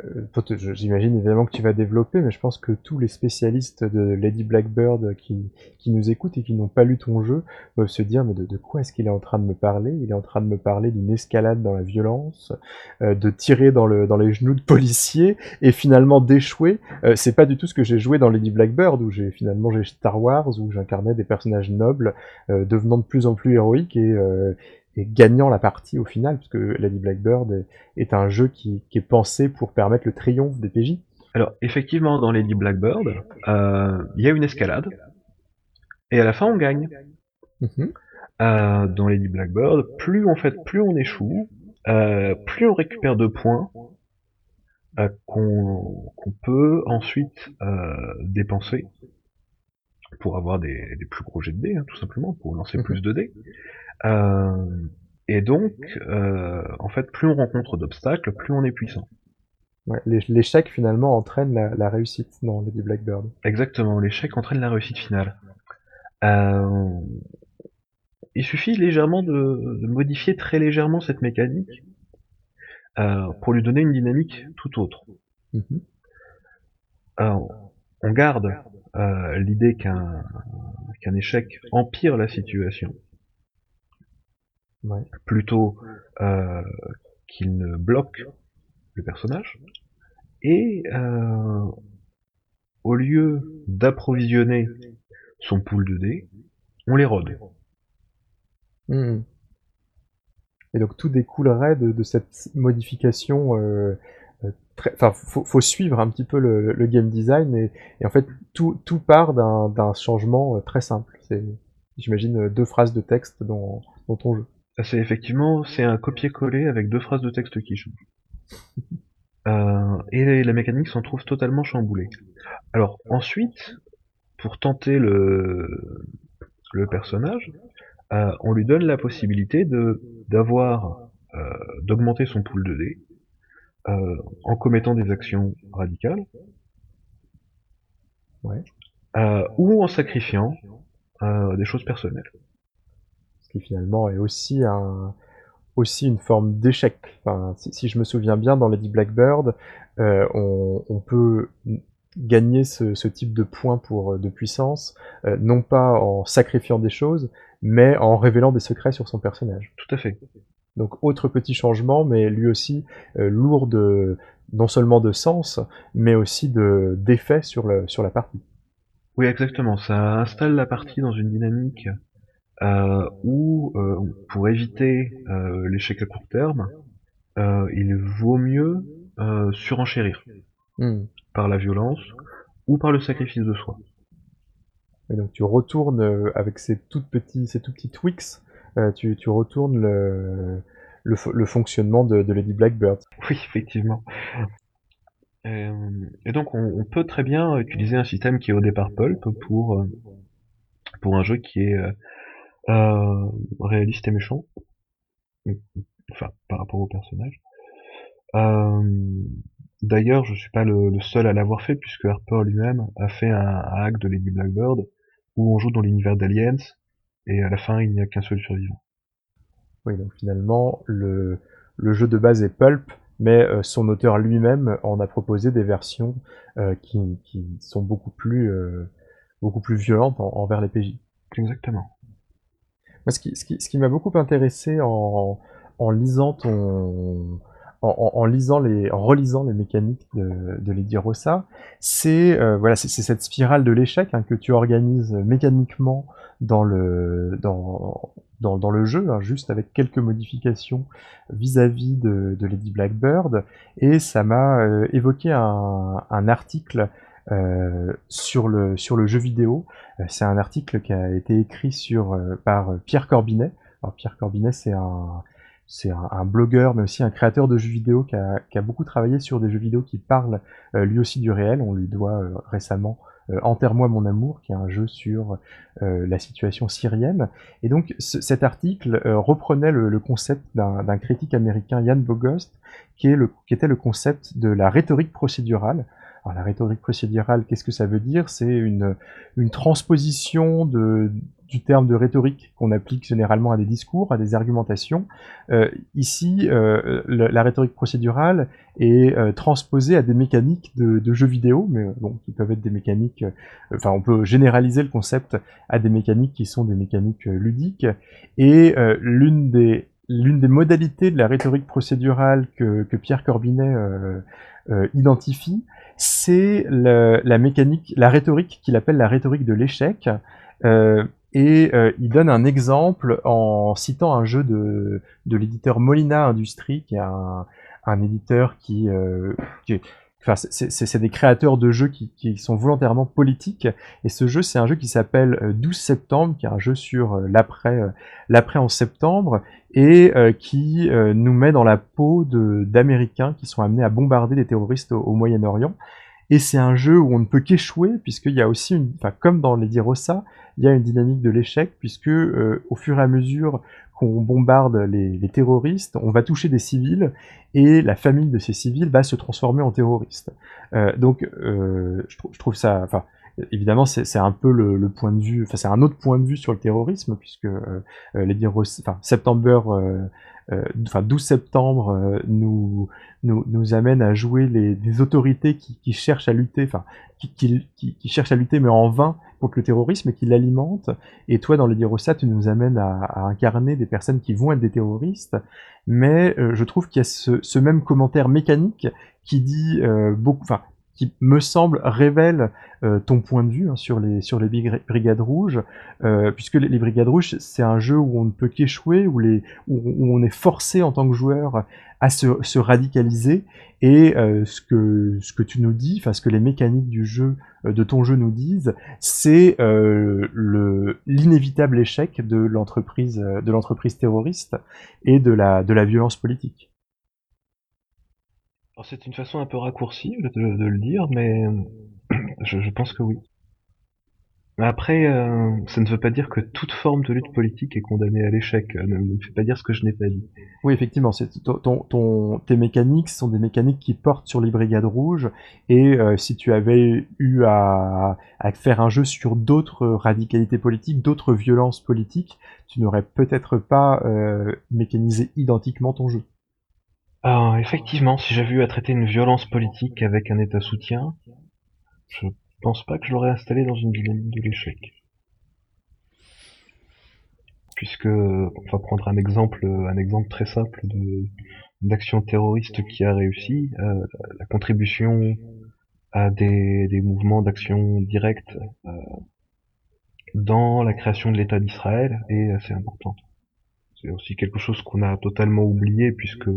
euh, j'imagine évidemment que tu vas développer, mais je pense que tous les spécialistes de Lady Blackbird qui, qui nous écoutent et qui n'ont pas lu ton jeu doivent se dire mais de, quoi est-ce qu'il est en train de me parler? Il est en train de me parler d'une escalade dans la violence, euh, de tirer dans, le, dans les genoux de policiers et finalement d'échouer. Euh, c'est pas du tout ce que j'ai joué dans Lady Blackbird où j'ai finalement j'ai Star Wars où j'incarnais des personnages nobles euh, devenant de plus en plus héroïques et, et gagnant la partie au final, parce que Lady Blackbird est, est un jeu qui, qui est pensé pour permettre le triomphe des PJ. Alors effectivement, dans Lady Blackbird, euh, il y a une escalade, et à la fin on gagne. Mhm. Euh, dans Lady Blackbird, plus on fait, plus on échoue, euh, plus on récupère de points qu'on peut ensuite dépenser pour avoir des, des plus gros jets de dés, hein, tout simplement, pour lancer Mhm. plus de dés. Euh, et donc, euh, en fait, plus on rencontre d'obstacles, plus on est puissant. Ouais, L'échec finalement entraîne la, la réussite dans Lady Blackbird. Exactement, l'échec entraîne la réussite finale. Euh, il suffit légèrement de, de modifier très légèrement cette mécanique euh, pour lui donner une dynamique tout autre. Mhm. Alors, on garde euh, l'idée qu'un qu'un échec empire la situation Ouais. plutôt euh, qu'il ne bloque le personnage. Et euh, au lieu d'approvisionner son pool de dés, on les rôde. Mhm. Et donc tout découlerait de, de cette modification. Euh, euh, très- faut, faut suivre un petit peu le, le game design et, et en fait tout, tout part d'un changement très simple. C'est, j'imagine, deux phrases de texte dans, dans ton jeu. Ça, C'est effectivement c'est un copier-coller avec deux phrases de texte qui changent. [LAUGHS] Euh, et la mécanique s'en trouve totalement chamboulée. Alors ensuite, pour tenter le, le personnage, euh, on lui donne la possibilité de d'avoir euh, d'augmenter son pool de dés euh, en commettant des actions radicales Ouais. euh, ou en sacrifiant euh, des choses personnelles. Qui finalement est aussi un aussi une forme d'échec. Enfin, si, si je me souviens bien, dans Lady Blackbird, euh, on, on peut gagner ce, ce type de points pour euh, de puissance, euh, non pas en sacrifiant des choses, mais en révélant des secrets sur son personnage. Tout à fait. Donc autre petit changement, mais lui aussi euh, lourd de non seulement de sens, mais aussi de d'effet sur le sur la partie. Oui, exactement. Ça installe la partie dans une dynamique euh, où, euh, pour éviter euh, l'échec à court terme, euh, il vaut mieux euh, surenchérir Hmm. par la violence ou par le sacrifice de soi. Et donc tu retournes euh, avec ces toutes petits, ces tout petits tweaks, euh, tu, tu retournes le, le, le fonctionnement de, de Lady Blackbird. Oui, effectivement. Et donc, on, on peut très bien utiliser un système qui est au départ pulp pour pour un jeu qui est euh, réaliste et méchant. Enfin, par rapport au personnage. Euh, D'ailleurs, je suis pas le, le seul à l'avoir fait, puisque Harper lui-même a fait un, un hack de Lady Blackbird où on joue dans l'univers d'Aliens et à la fin il n'y a qu'un seul survivant. Oui, donc finalement le, le jeu de base est pulp, mais euh, son auteur lui-même en a proposé des versions euh, qui, qui sont beaucoup plus euh, beaucoup plus violentes en- envers les PJ. Exactement. Ce qui, m'a beaucoup intéressé en, lisant les, en relisant les mécaniques de, Lady Rossa, c'est euh, voilà, c'est cette spirale de l'échec hein, que tu organises mécaniquement dans le dans dans, le jeu, hein, juste avec quelques modifications vis-à-vis de, Lady Blackbird, et ça m'a euh, évoqué un, article sur le sur le jeu vidéo. Euh, C'est un article qui a été écrit sur euh, par euh, Pierre Corbinet. Alors Pierre Corbinet, c'est un c'est un, blogueur, mais aussi un créateur de jeux vidéo qui a, qui a beaucoup travaillé sur des jeux vidéo qui parlent euh, lui aussi du réel. On lui doit euh, récemment Enterre-moi mon amour, qui est un jeu sur la situation syrienne. Et donc cet article reprenait le, concept d'un critique américain, Jan Bogost, qui, est le, qui était le concept de la rhétorique procédurale. La rhétorique procédurale, qu'est-ce que ça veut dire? C'est une, transposition du terme de rhétorique qu'on applique généralement à des discours, à des argumentations. Euh, ici, euh, la, rhétorique procédurale est euh, transposée à des mécaniques de, de, jeux vidéo, mais bon, qui peuvent être des mécaniques. enfin, on peut généraliser le concept à des mécaniques qui sont des mécaniques ludiques. Et l'une des modalités de la rhétorique procédurale que Pierre Corbinet identifie, c'est la mécanique, la rhétorique qu'il appelle la rhétorique de l'échec. Euh, et euh, il donne un exemple en citant un jeu de, de l'éditeur Molina Industries, qui est un, un éditeur qui, euh, qui Enfin, c'est des créateurs de jeux qui, sont volontairement politiques. Et ce jeu, c'est un jeu qui s'appelle 12 euh, septembre, qui est un jeu sur euh, l'après l'après en septembre, et qui nous met dans la peau d'Américains qui sont amenés à bombarder des terroristes au, Moyen-Orient. Et c'est un jeu où on ne peut qu'échouer, puisqu'il y a aussi une, enfin, comme dans les Rossa, il y a une dynamique de l'échec, puisque euh, au fur et à mesure qu'on bombarde les, terroristes, on va toucher des civils, et la famille de ces civils va se transformer en terroristes. Euh, donc, euh, je, trouve ça, enfin, évidemment, c'est un peu le, point de vue, enfin, c'est un autre point de vue sur le terrorisme, puisque euh, les enfin, September euh, enfin 12 septembre euh, nous, nous, nous amène à jouer les, des autorités qui, qui cherchent à lutter, enfin qui, qui, qui, cherchent à lutter mais en vain contre le terrorisme et qui l'alimentent. Et toi, dans le Dirossa, tu nous amènes à, à, incarner des personnes qui vont être des terroristes. Mais euh, je trouve qu'il y a ce, ce, même commentaire mécanique qui dit beaucoup, enfin qui me semble révèle euh, ton point de vue hein, sur les sur les brigades rouges, euh, puisque les, brigades rouges c'est un jeu où on ne peut qu'échouer, où les où, on est forcé en tant que joueur à se, se radicaliser. Et euh, ce que ce que tu nous dis, enfin ce que les mécaniques du jeu de ton jeu nous disent, c'est le l'inévitable échec de l'entreprise de l'entreprise terroriste et de la de la violence politique c'est une façon un peu raccourcie de, le dire, mais [CLEARS THROAT] je, pense que oui. Après, euh, ça ne veut pas dire que toute forme de lutte politique est condamnée à l'échec. Euh, ne, ne fait pas dire ce que je n'ai pas dit. Oui, effectivement, tes mécaniques sont des mécaniques qui portent sur les brigades rouges. Et euh, si tu avais eu à faire un jeu sur d'autres radicalités politiques, d'autres violences politiques, tu n'aurais peut-être pas mécanisé identiquement ton jeu. Alors, effectivement, si j'avais eu à traiter une violence politique avec un état soutien, je pense pas que je l'aurais installé dans une dynamique de l'échec. Puisque, on va prendre un exemple, un exemple très simple d'action terroriste qui a réussi, euh, la contribution à des, mouvements d'action directe euh, dans la création de l'État d'Israël est assez importante. C'est aussi quelque chose qu'on a totalement oublié puisque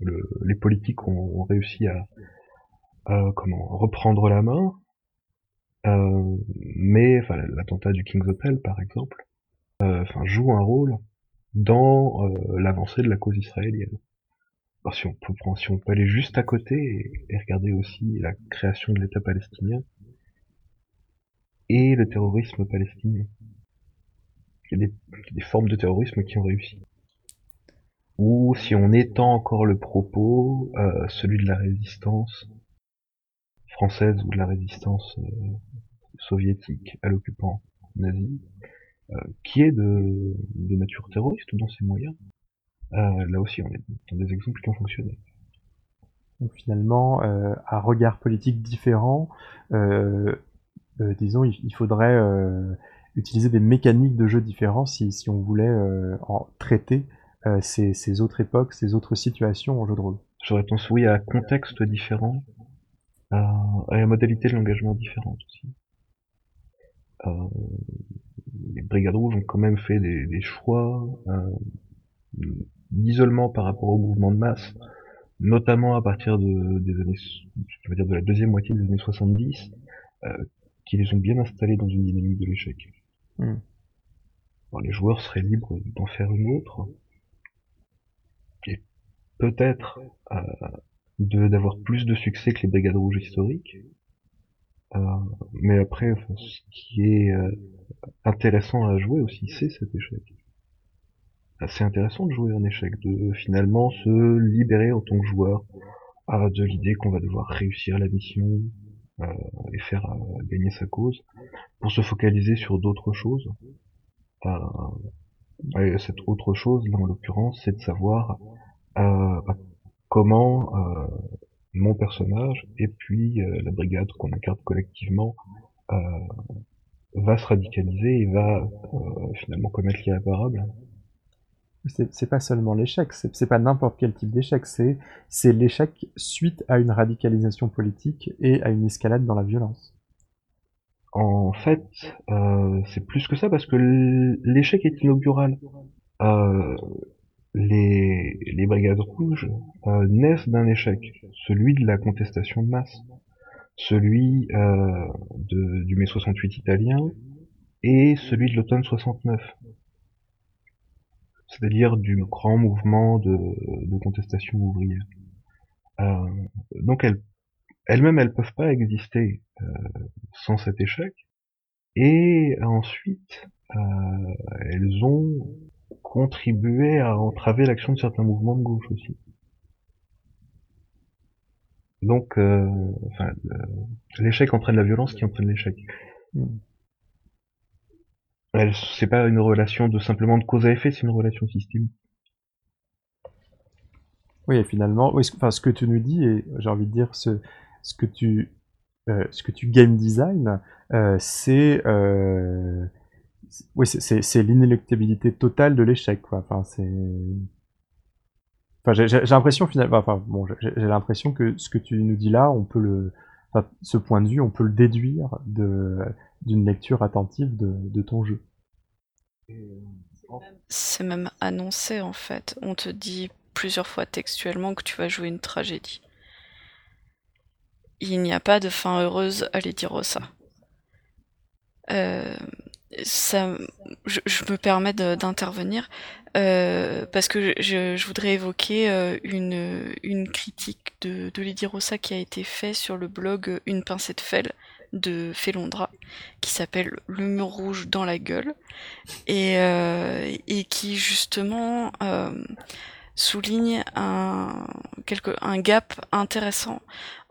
les politiques ont, réussi à, comment reprendre la main. Euh, mais enfin, l'attentat du King's Hotel, par exemple, euh, enfin, joue un rôle dans euh, l'avancée de la cause israélienne. Alors, si on peut, si on peut aller juste à côté et, regarder aussi la création de l'État palestinien et le terrorisme palestinien. Il y a des formes de terrorisme qui ont réussi ou si on étend encore le propos, euh, celui de la résistance française ou de la résistance euh, soviétique à l'occupant nazi, euh, qui est de, nature terroriste dans ses moyens. là aussi, on est dans des exemples qui ont fonctionné. Donc finalement, à regard politique différent, disons, il, faudrait utiliser des mécaniques de jeu différents si, si on voulait en traiter euh, ces, autres époques, ces autres situations en jeu de rôle. J'aurais tendance, oui, à contexte différent, à, à modalité de l'engagement différente aussi. Euh, les Brigades Rouges ont quand même fait des, choix euh, d'isolement par rapport au mouvement de masse, notamment à partir de, des années, je veux dire de la deuxième moitié des années 70, euh, qui les ont bien installés dans une dynamique de l'échec. Hmm. les joueurs seraient libres d'en faire une autre, peut-être euh, d'avoir plus de succès que les brigades rouges historiques, mais après, ce qui est intéressant à jouer aussi, c'est cet échec. C'est intéressant de jouer un échec, de finalement se libérer en tant que joueur de l'idée qu'on va devoir réussir la mission euh, et faire euh, gagner sa cause, pour se focaliser sur d'autres choses. Euh, cette autre chose, là en l'occurrence, c'est de savoir bah, comment mon personnage et puis la brigade qu'on incarne collectivement va se radicaliser et va finalement commettre l'irréparable c'est pas seulement l'échec, c'est pas n'importe quel type d'échec, c'est l'échec suite à une radicalisation politique et à une escalade dans la violence. En fait, euh, c'est plus que ça parce que l'échec est inaugural. Euh, les, les brigades rouges euh, naissent d'un échec, celui de la contestation de masse, celui euh, de, du mai 68 italien et celui de l'automne 69 c'est-à-dire du grand mouvement de, contestation ouvrière. Euh, donc elles, elles-mêmes, elles peuvent pas exister euh, sans cet échec. Et ensuite, euh, elles ont contribué à entraver l'action de certains mouvements de gauche aussi. Donc, enfin, l'échec entraîne la violence qui entraîne l'échec. Hmm c'est pas une relation de simplement de cause à effet, c'est une relation systémique. Oui, et finalement, oui, enfin, ce que tu nous dis, et j'ai envie de dire, ce, ce que tu, euh, ce que tu game design, euh, c'est, euh, oui, l'inéluctabilité totale de l'échec. Enfin, c'est, enfin, j'ai l'impression finalement, enfin, bon, j'ai l'impression que ce que tu nous dis là, on peut le, ce point de vue, on peut le déduire de d'une lecture attentive de, ton jeu. C'est même annoncé en fait. On te dit plusieurs fois textuellement que tu vas jouer une tragédie. Il n'y a pas de fin heureuse à Lady Rosa. Euh, ça, je, me permets d'intervenir euh, parce que je, voudrais évoquer euh, une, critique de, Lady Rosa qui a été faite sur le blog Une pincée de de Felondra qui s'appelle Le mur rouge dans la gueule et, euh, qui justement souligne un, gap intéressant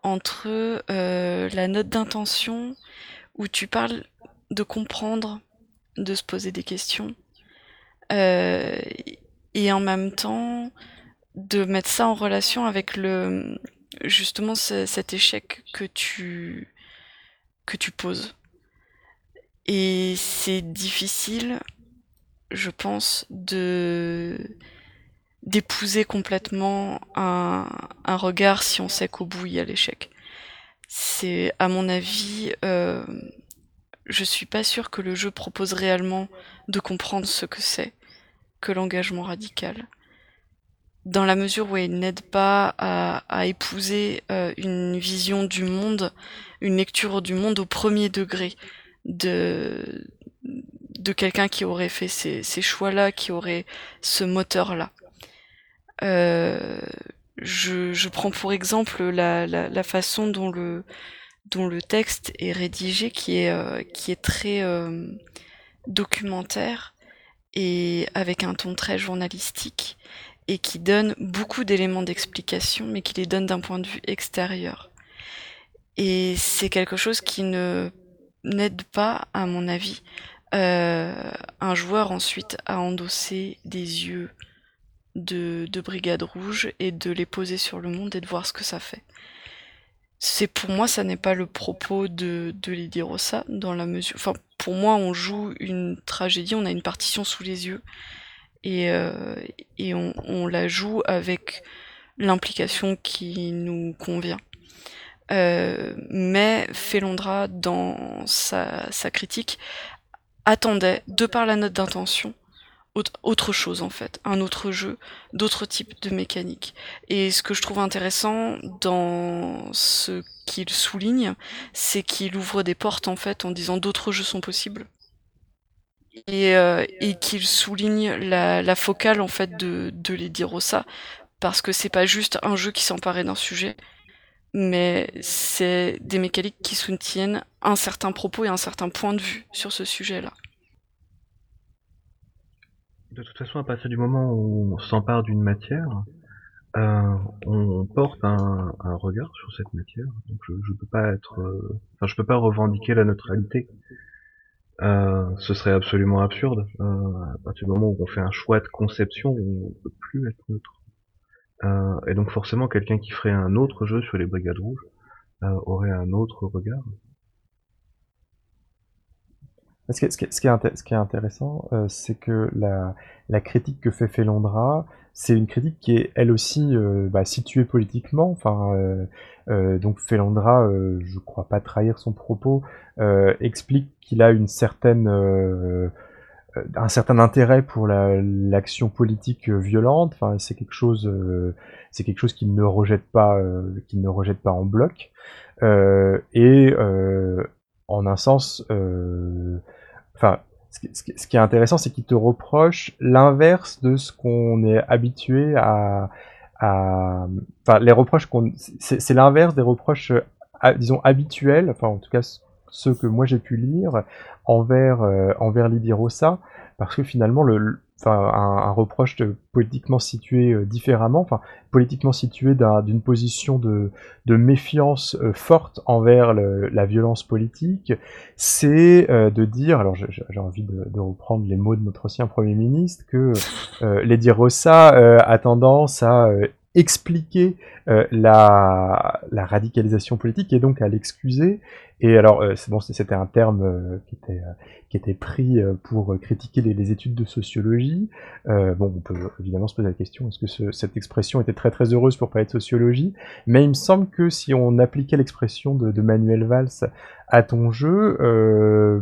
entre euh, la note d'intention où tu parles de comprendre, de se poser des questions et en même temps de mettre ça en relation avec le justement cet échec que tu que tu poses. Et c'est difficile, je pense, de d'épouser complètement un, un, regard si on sait qu'au bout il y a l'échec. C'est, à mon avis, euh, je suis pas sûre que le jeu propose réellement de comprendre ce que c'est que l'engagement radical. Dans la mesure où il n'aide pas à, à épouser euh, une vision du monde une lecture du monde au premier degré de, de quelqu'un qui aurait fait ces, ces choix-là, qui aurait ce moteur-là. Euh, je, je, prends pour exemple la, la, la, façon dont le, dont le texte est rédigé, qui est, euh, qui est très euh, documentaire et avec un ton très journalistique et qui donne beaucoup d'éléments d'explication, mais qui les donne d'un point de vue extérieur. Et c'est quelque chose qui ne n'aide pas, à mon avis, euh, un joueur ensuite à endosser des yeux de, de Brigade Rouge et de les poser sur le monde et de voir ce que ça fait. C'est pour moi, ça n'est pas le propos de, de Rossa, dans la mesure. Enfin, pour moi, on joue une tragédie, on a une partition sous les yeux et, euh, on la joue avec l'implication qui nous convient. Euh, mais Felondra, dans sa, critique, attendait, de par la note d'intention, autre chose en fait, un autre jeu, d'autres types de mécaniques. Et ce que je trouve intéressant dans ce qu'il souligne, c'est qu'il ouvre des portes en fait en disant d'autres jeux sont possibles. Et, euh, et qu'il souligne la, la, focale en fait de, de Lady Rossa, parce que c'est pas juste un jeu qui s'emparait d'un sujet, mais c'est des mécaniques qui soutiennent un certain propos et un certain point de vue sur ce sujet-là. De toute façon, à partir du moment où on s'empare d'une matière, euh, on porte un, regard sur cette matière. Donc je, je peux pas être, euh, enfin je peux pas revendiquer la neutralité. Euh, ce serait absolument absurde. à partir du moment où on fait un choix de conception, on peut plus être neutre. et donc forcément, quelqu'un qui ferait un autre jeu sur les brigades rouges aurait un autre regard. Ce qui, est, intéressant, c'est que la, critique que fait Felondra, c'est une critique qui est elle aussi euh, bah, située politiquement. Enfin, euh, euh, donc Félandra, je crois pas trahir son propos, explique qu'il a une certaine un certain intérêt pour l'action politique violente. Enfin, c'est quelque chose, c'est quelque chose qu'il ne rejette pas, qu'il ne rejette pas en bloc. et en un sens, enfin, ce qui, est intéressant, c'est qu'il te reproche l'inverse de ce qu'on est habitué à, Enfin, les reproches qu'on... C'est l'inverse des reproches, disons, habituels, enfin, en tout cas, ceux que moi j'ai pu lire, envers, euh, envers Lydie Rossa, parce que finalement, le, un, reproche politiquement situé euh, différemment, enfin, politiquement situé d'une position de, de méfiance euh, forte envers la violence politique, c'est euh, de dire, alors j'ai envie de, de, reprendre les mots de notre ancien Premier ministre, que Lady Rossa a tendance à expliquer euh, la, la, radicalisation politique et donc à l'excuser. Et alors, euh, bon, c'était un terme euh, qui, était, qui était pris pour critiquer les, les, études de sociologie. bon, on peut évidemment se poser la question est-ce que ce, cette expression était très très heureuse pour parler de sociologie? Mais il me semble que si on appliquait l'expression de, de, Manuel Valls à ton jeu,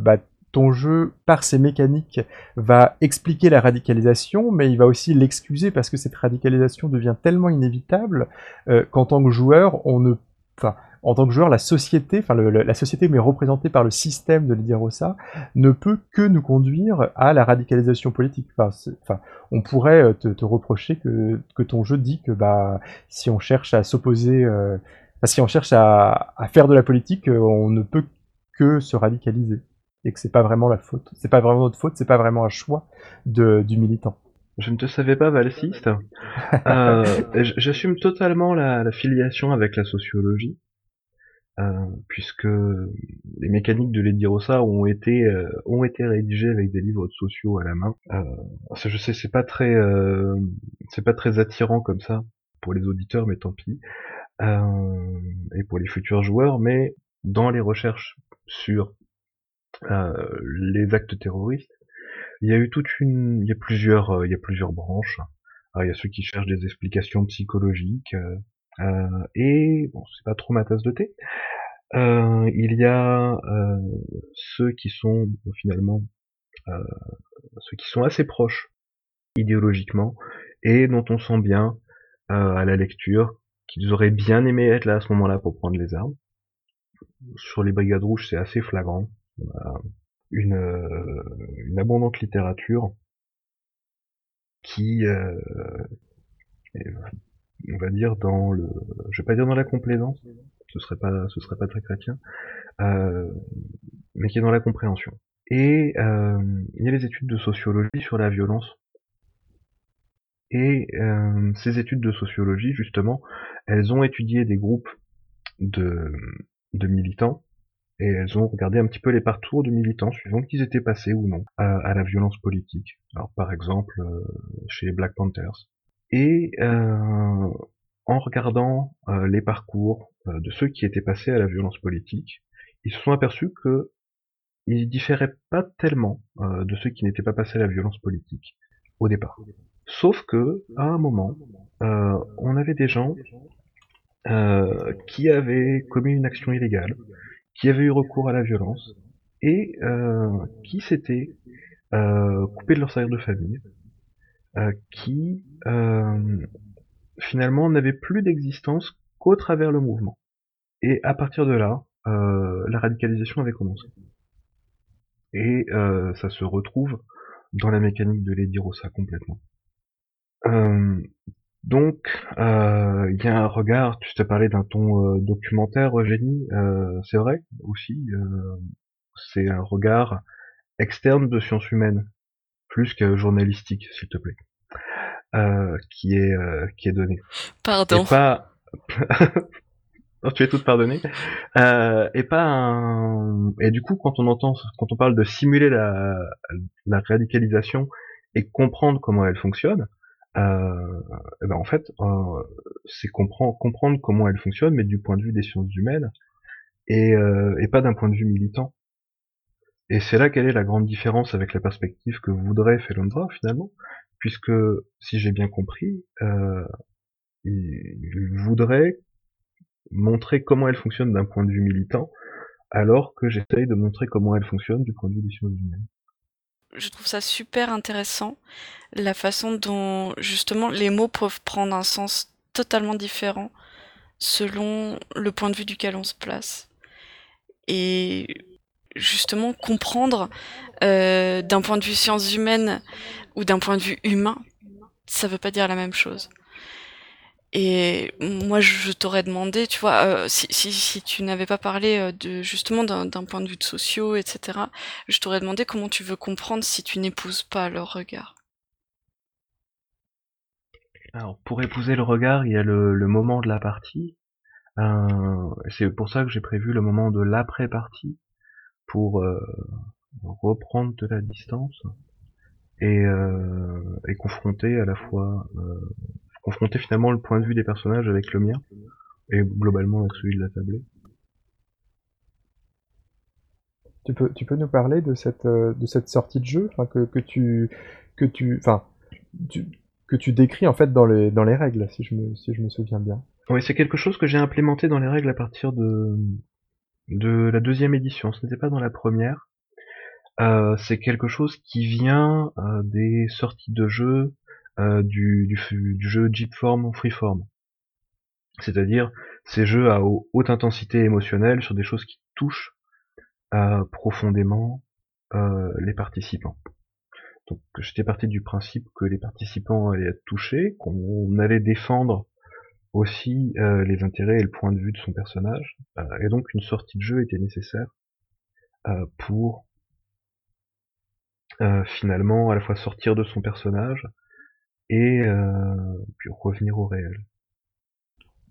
bah, ton jeu, par ses mécaniques, va expliquer la radicalisation, mais il va aussi l'excuser parce que cette radicalisation devient tellement inévitable euh, qu'en tant que joueur, en tant que joueur, la société, la société mais représentée par le système de Lydia Rossa, ne peut que nous conduire à la radicalisation politique. On pourrait euh, te, reprocher que, ton jeu dit que bah si on cherche à s'opposer, euh, si on cherche à, faire de la politique, on ne peut que se radicaliser et que c'est pas vraiment la faute, c'est pas vraiment notre faute, c'est pas vraiment un choix de, du militant. Je ne te savais pas valsiste. euh, [LAUGHS] J'assume totalement la, la, filiation avec la sociologie, euh, puisque les mécaniques de Lady Rossa ont été euh, ont été rédigées avec des livres sociaux à la main. Euh, je sais, c'est pas très euh, c'est pas très attirant comme ça pour les auditeurs, mais tant pis. Euh, et pour les futurs joueurs, mais dans les recherches sur les actes terroristes, il y a eu toute une, il y a plusieurs, euh, il y a plusieurs branches. il y a ceux qui cherchent des explications psychologiques euh, et bon, c'est pas trop ma tasse de thé. il y a ceux qui sont finalement ceux qui sont assez proches idéologiquement et dont on sent bien à la lecture qu'ils auraient bien aimé être là à ce moment-là pour prendre les armes. Sur les brigades rouges, c'est assez flagrant une, euh, une abondante littérature qui, euh, on va dire dans le, je vais pas dire dans la complaisance, ce serait pas, ce serait pas très chrétien, euh, mais qui est dans la compréhension. Et il y a les études de sociologie sur la violence. Et ces études de sociologie, justement, elles ont étudié des groupes de militants et elles ont regardé un petit peu les parcours de militants suivant qu'ils étaient passés ou non à, la violence politique. Alors par exemple euh, chez Black Panthers. Et euh, en regardant euh, les parcours de ceux qui étaient passés à la violence politique, ils se sont aperçus que ils différaient pas tellement de ceux qui n'étaient pas passés à la violence politique au départ. Sauf que à un moment, on avait des gens qui avaient commis une action illégale, qui avait eu recours à la violence et euh, qui s'étaient euh, coupés de leur salaire de famille, euh, qui finalement n'avaient plus d'existence qu'au travers le mouvement. Et à partir de là, la radicalisation avait commencé. Et ça se retrouve dans la mécanique de Lady Rossa complètement. Donc, euh, il y a un regard, tu te parlais d'un ton euh, documentaire, Eugénie, euh, c'est vrai aussi, c'est un regard externe de sciences humaines, plus que journalistique, s'il te plaît, qui est qui est donné. Pardon. Et pas... [LAUGHS] tu es toute pardonnée. et pas un... Et du coup, quand on entend, quand on parle de simuler la, la radicalisation et comprendre comment elle fonctionne, euh, ben en fait, euh, c'est comprendre, comment elle fonctionne, mais du point de vue des sciences humaines, et, euh, et pas d'un point de vue militant. Et c'est là quelle est la grande différence avec la perspective que voudrait Felondra finalement, puisque si j'ai bien compris, il voudrait montrer comment elle fonctionne d'un point de vue militant, alors que j'essaye de montrer comment elle fonctionne du point de vue des sciences humaines je trouve ça super intéressant, la façon dont justement les mots peuvent prendre un sens totalement différent selon le point de vue duquel on se place. Et justement comprendre euh, d'un point de vue sciences humaines ou d'un point de vue humain, ça veut pas dire la même chose. Et moi, je t'aurais demandé, tu vois, euh, si, tu n'avais pas parlé euh, de justement d'un point de vue de sociaux, etc., je t'aurais demandé comment tu veux comprendre si tu n'épouses pas leur regard. Alors, pour épouser le regard, il y a le, moment de la partie. Euh, c'est pour ça que j'ai prévu le moment de l'après-partie, pour reprendre de la distance et, et confronter à la fois confronter finalement le point de vue des personnages avec le mien, et globalement avec celui de la tablée. Tu peux, tu peux nous parler de cette, euh, de cette sortie de jeu que, que tu, que tu, enfin, que tu décris en fait dans les, dans les règles, si je me, si je me souviens bien. Oui, c'est quelque chose que j'ai implémenté dans les règles à partir de, de la deuxième édition. Ce n'était pas dans la première. Euh, c'est quelque chose qui vient euh, des sorties de jeu euh, du, du, du, jeu Jeepform Freeform. C'est-à-dire ces jeux à haute intensité émotionnelle sur des choses qui touchent euh, profondément euh, les participants. Donc j'étais parti du principe que les participants allaient être touchés, qu'on allait défendre aussi les intérêts et le point de vue de son personnage, et donc une sortie de jeu était nécessaire pour finalement à la fois sortir de son personnage, et euh, puis revenir au réel.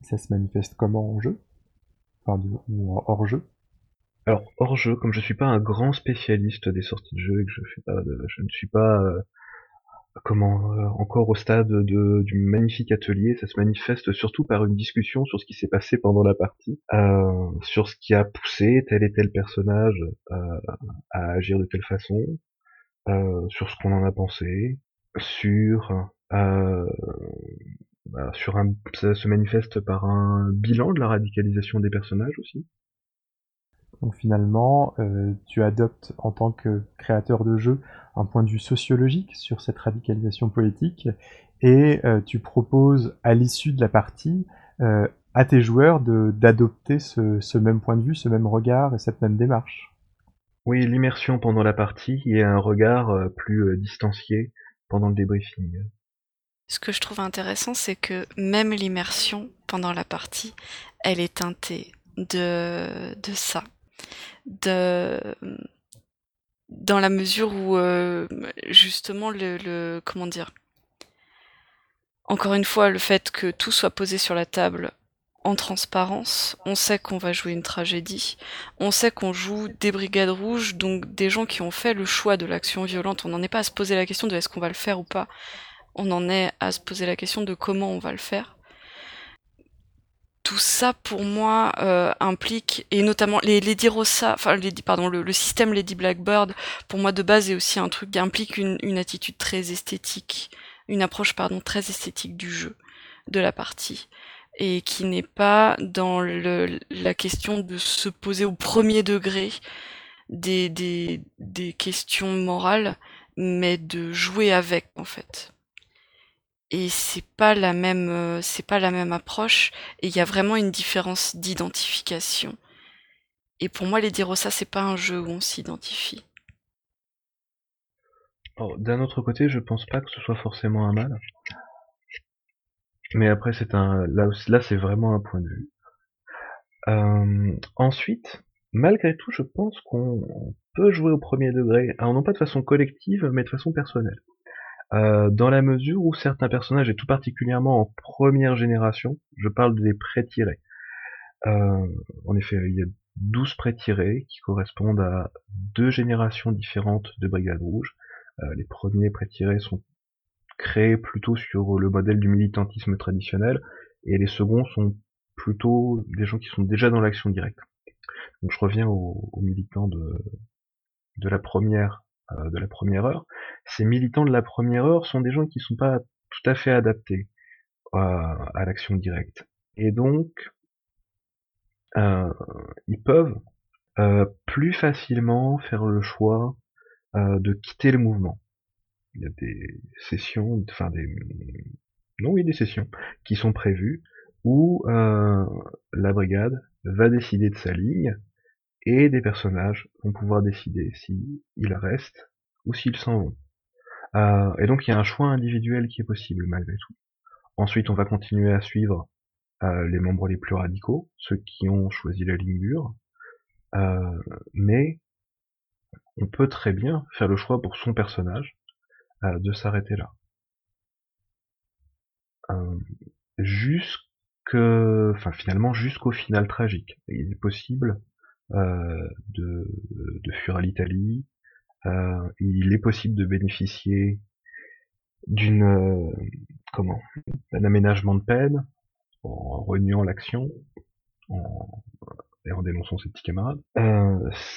Ça se manifeste comment en jeu? Enfin, ou hors jeu? Alors hors jeu, comme je suis pas un grand spécialiste des sorties de jeu et que je fais pas, je ne suis pas euh, comment euh, encore au stade de, du magnifique atelier, ça se manifeste surtout par une discussion sur ce qui s'est passé pendant la partie, euh, sur ce qui a poussé tel et tel personnage euh, à agir de telle façon, sur ce qu'on en a pensé, sur euh, sur un, ça se manifeste par un bilan de la radicalisation des personnages aussi. Donc finalement, euh, tu adoptes en tant que créateur de jeu un point de vue sociologique sur cette radicalisation politique et euh, tu proposes à l'issue de la partie euh, à tes joueurs d'adopter ce, ce, même point de vue, ce même regard et cette même démarche. Oui, l'immersion pendant la partie et un regard euh, plus distancié pendant le débriefing. Ce que je trouve intéressant, c'est que même l'immersion pendant la partie, elle est teintée de, de ça. De, dans la mesure où, euh, justement, le, le, Comment dire Encore une fois, le fait que tout soit posé sur la table en transparence, on sait qu'on va jouer une tragédie, on sait qu'on joue des brigades rouges, donc des gens qui ont fait le choix de l'action violente, on n'en est pas à se poser la question de est-ce qu'on va le faire ou pas, on en est à se poser la question de comment on va le faire. Tout ça, pour moi, euh, implique, et notamment les Rossa, enfin, le, système Lady Blackbird, pour moi, de base, est aussi un truc qui implique une, attitude très esthétique, une approche, pardon, très esthétique du jeu, de la partie, et qui n'est pas dans la question de se poser au premier degré des questions morales, mais de jouer avec, en fait et c'est pas la même euh, c'est pas la même approche et il y a vraiment une différence d'identification. Et pour moi les ça c'est pas un jeu où on s'identifie. D'un autre côté, je pense pas que ce soit forcément un mal. Mais après, c'est un, là, là c'est vraiment un point de vue. Euh, ensuite, malgré tout, je pense qu'on peut jouer au premier degré, alors non pas de façon collective, mais de façon personnelle. Euh, dans la mesure où certains personnages, et tout particulièrement en première génération, je parle des pré-tirés. Euh, en effet, il y a 12 pré-tirés qui correspondent à deux générations différentes de Brigade Rouge. Euh, les premiers pré-tirés sont créés plutôt sur le modèle du militantisme traditionnel, et les seconds sont plutôt des gens qui sont déjà dans l'action directe. Donc je reviens aux, militants de, de la première euh, de la première heure. Ces militants de la première heure sont des gens qui sont pas tout à fait adaptés euh, à l'action directe. Et donc euh, ils peuvent plus facilement faire le choix de quitter le mouvement. Il y a des sessions, enfin des non oui des sessions qui sont prévues où la brigade va décider de sa ligne et des personnages vont pouvoir décider s'ils restent ou s'ils s'en vont. Euh, et donc il y a un choix individuel qui est possible malgré tout. Ensuite on va continuer à suivre euh, les membres les plus radicaux, ceux qui ont choisi la ligne dure, mais on peut très bien faire le choix pour son personnage de s'arrêter là. jusqu'à enfin finalement jusqu'au final tragique. Il est possible euh, de, de, fuir à l'Italie. Euh, il est possible de bénéficier d'une euh, comment d'un aménagement de peine en reniant l'action en, et en dénonçant ses petits camarades.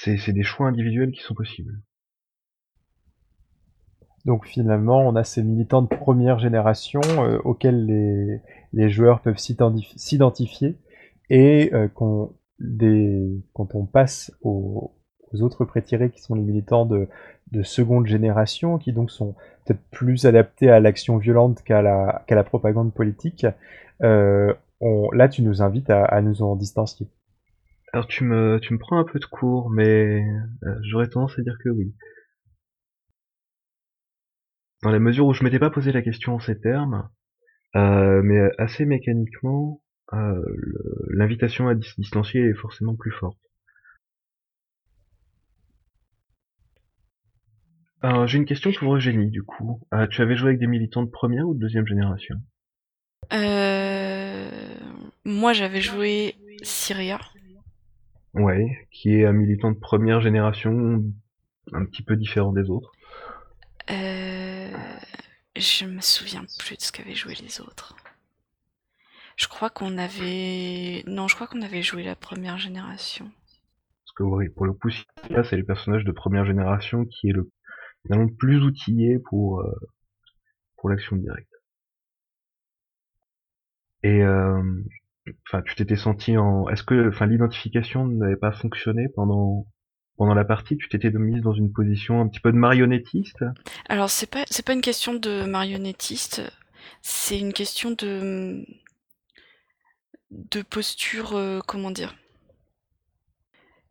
c'est des choix individuels qui sont possibles. Donc finalement, on a ces militants de première génération euh, auxquels les, les, joueurs peuvent s'identifier et euh, des, quand on passe aux, aux autres prétirés qui sont les militants de, de, seconde génération, qui donc sont peut-être plus adaptés à l'action violente qu'à la, propagande politique, euh, on, là tu nous invites à, à, nous en distancier. Alors tu me, tu me prends un peu de cours, mais euh, j'aurais tendance à dire que oui dans la mesure où je m'étais pas posé la question en ces termes, euh, mais assez mécaniquement, euh, l'invitation à distancier est forcément plus forte. J'ai une question pour Eugénie, du coup. Euh, tu avais joué avec des militants de première ou de deuxième génération? Moi, j'avais joué Syria. Ouais, qui est un militant de première génération, un petit peu différent des autres. Euh, je me souviens plus de ce qu'avaient joué les autres. Je crois qu'on avait... Non, je crois qu'on avait joué la première génération. Parce que oui, pour le coup, là, c'est les personnages de première génération qui est le plus outillé pour, euh, pour l'action directe. Et euh, enfin, tu t'étais senti en. Est-ce que, enfin, l'identification n'avait pas fonctionné pendant pendant la partie, tu t'étais mise dans une position un petit peu de marionnettiste? Alors c'est pas c'est pas une question de marionnettiste, c'est une question de de posture euh, comment dire.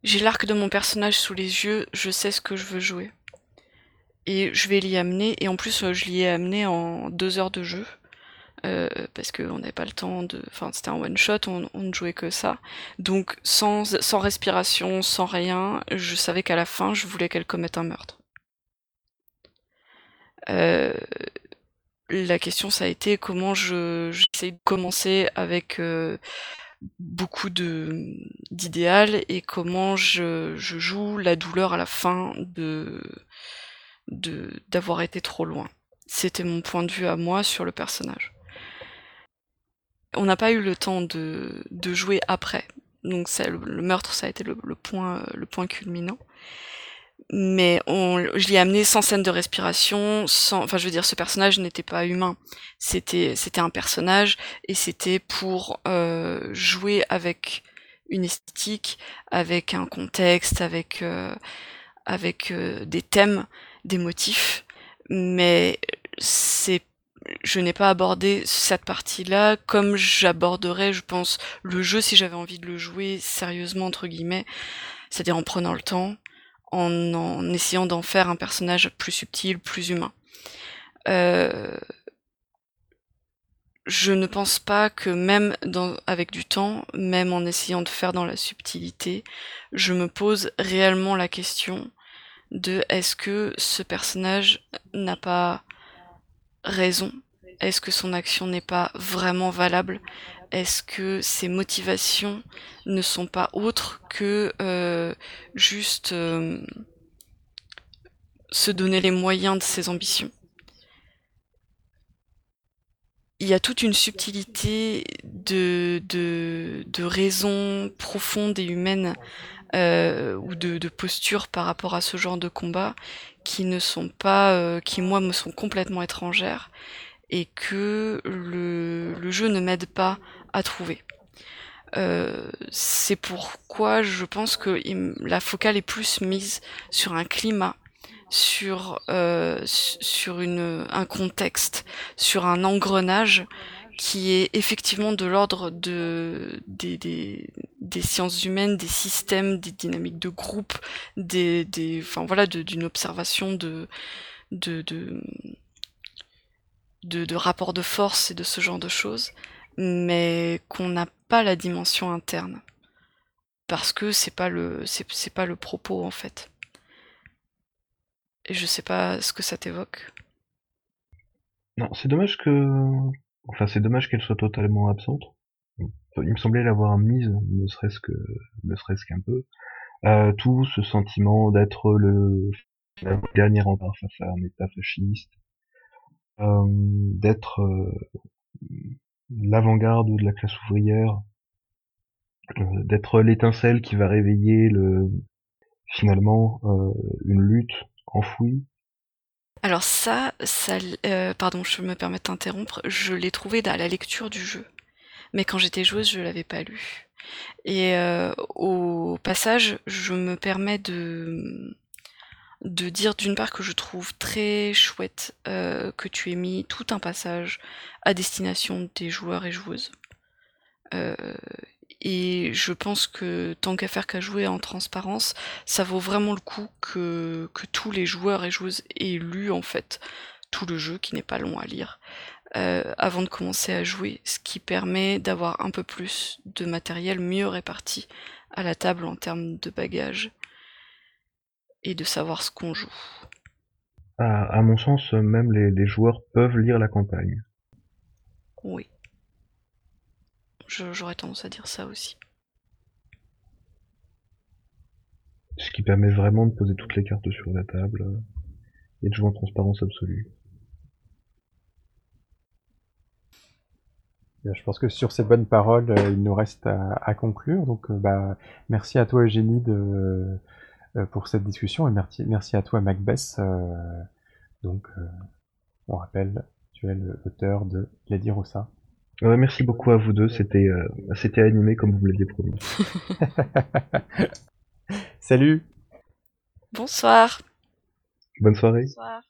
J'ai l'arc de mon personnage sous les yeux, je sais ce que je veux jouer. Et je vais l'y amener, et en plus euh, je l'y ai amené en deux heures de jeu. Euh, parce qu'on n'avait pas le temps de... Enfin, c'était un one-shot, on, ne jouait que ça. Donc, sans, sans respiration, sans rien, je savais qu'à la fin, je voulais qu'elle commette un meurtre. La question, ça a été comment je j'essaie de commencer avec euh, beaucoup de d'idéal et comment je, je joue la douleur à la fin de d'avoir été trop loin. C'était mon point de vue à moi sur le personnage. On n'a pas eu le temps de, de jouer après. Donc le, le, meurtre, ça a été le, point, le point culminant. Mais on, je l'ai amené sans scène de respiration, sans, enfin je veux dire, ce personnage n'était pas humain. C'était, c'était un personnage et c'était pour euh, jouer avec une esthétique, avec un contexte, avec euh, avec euh, des thèmes, des motifs. Mais c'est je n'ai pas abordé cette partie-là comme j'aborderais, je pense, le jeu si j'avais envie de le jouer sérieusement, entre guillemets, c'est-à-dire en prenant le temps, en, essayant d'en faire un personnage plus subtil, plus humain. Euh, je ne pense pas que même avec du temps, même en essayant de faire dans la subtilité, je me pose réellement la question de est-ce que ce personnage n'a pas raison? Est-ce que son action n'est pas vraiment valable? Est-ce que ses motivations ne sont pas autres que euh, juste euh, se donner les moyens de ses ambitions? Il y a toute une subtilité de, raisons profondes et humaines euh, ou de, de posture par rapport à ce genre de combat qui ne sont pas, qui moi me sont complètement étrangères et que le jeu ne m'aide pas à trouver. Euh, c'est pourquoi je pense que la focale est plus mise sur un climat sur euh, sur une un contexte, sur un engrenage qui est effectivement de l'ordre de des, des, sciences humaines, des systèmes, des dynamiques de groupe, des, des enfin voilà, d'une observation de de, de de de rapports de force et de ce genre de choses, mais qu'on n'a pas la dimension interne parce que c'est pas le c'est pas le propos en fait. Et je sais pas ce que ça t'évoque. Non, c'est dommage que. Enfin, c'est dommage qu'elle soit totalement absente. Il me semblait l'avoir mise, ne serait-ce que, ne serait-ce qu'un peu. Euh, tout ce sentiment d'être le dernier rempart face à un État fasciste, euh, d'être euh, l'avant-garde de la classe ouvrière, euh, d'être l'étincelle qui va réveiller le finalement euh, une lutte enfoui Alors ça, ça euh, pardon, je me permets de t'interrompre, je l'ai trouvé dans la lecture du jeu. Mais quand j'étais joueuse, je l'avais pas lu. Et au passage, je me permets de de dire d'une part que je trouve très chouette euh, que tu aies mis tout un passage à destination des joueurs et joueuses. Et je pense que tant qu'à faire qu'à jouer en transparence, ça vaut vraiment le coup que, que tous les joueurs et joueuses aient lu en fait tout le jeu, qui n'est pas long à lire, euh, avant de commencer à jouer, ce qui permet d'avoir un peu plus de matériel mieux réparti à la table en termes de bagages et de savoir ce qu'on joue. À, mon sens, même les joueurs peuvent lire la campagne. Oui. J'aurais tendance à dire ça aussi. Ce qui permet vraiment de poser toutes les cartes sur la table euh, et de jouer en transparence absolue. Je pense que sur ces bonnes paroles, euh, il nous reste à, conclure. Donc, euh, bah, merci à toi, Eugénie, de, pour cette discussion et merci, merci à toi, Macbeth. donc, on rappelle, tu es l'auteur de Lady Rossa. Ouais, merci beaucoup à vous deux, c'était euh, c'était animé comme vous l'aviez promis. [LAUGHS] Salut Bonsoir Bonne soirée. Bonsoir.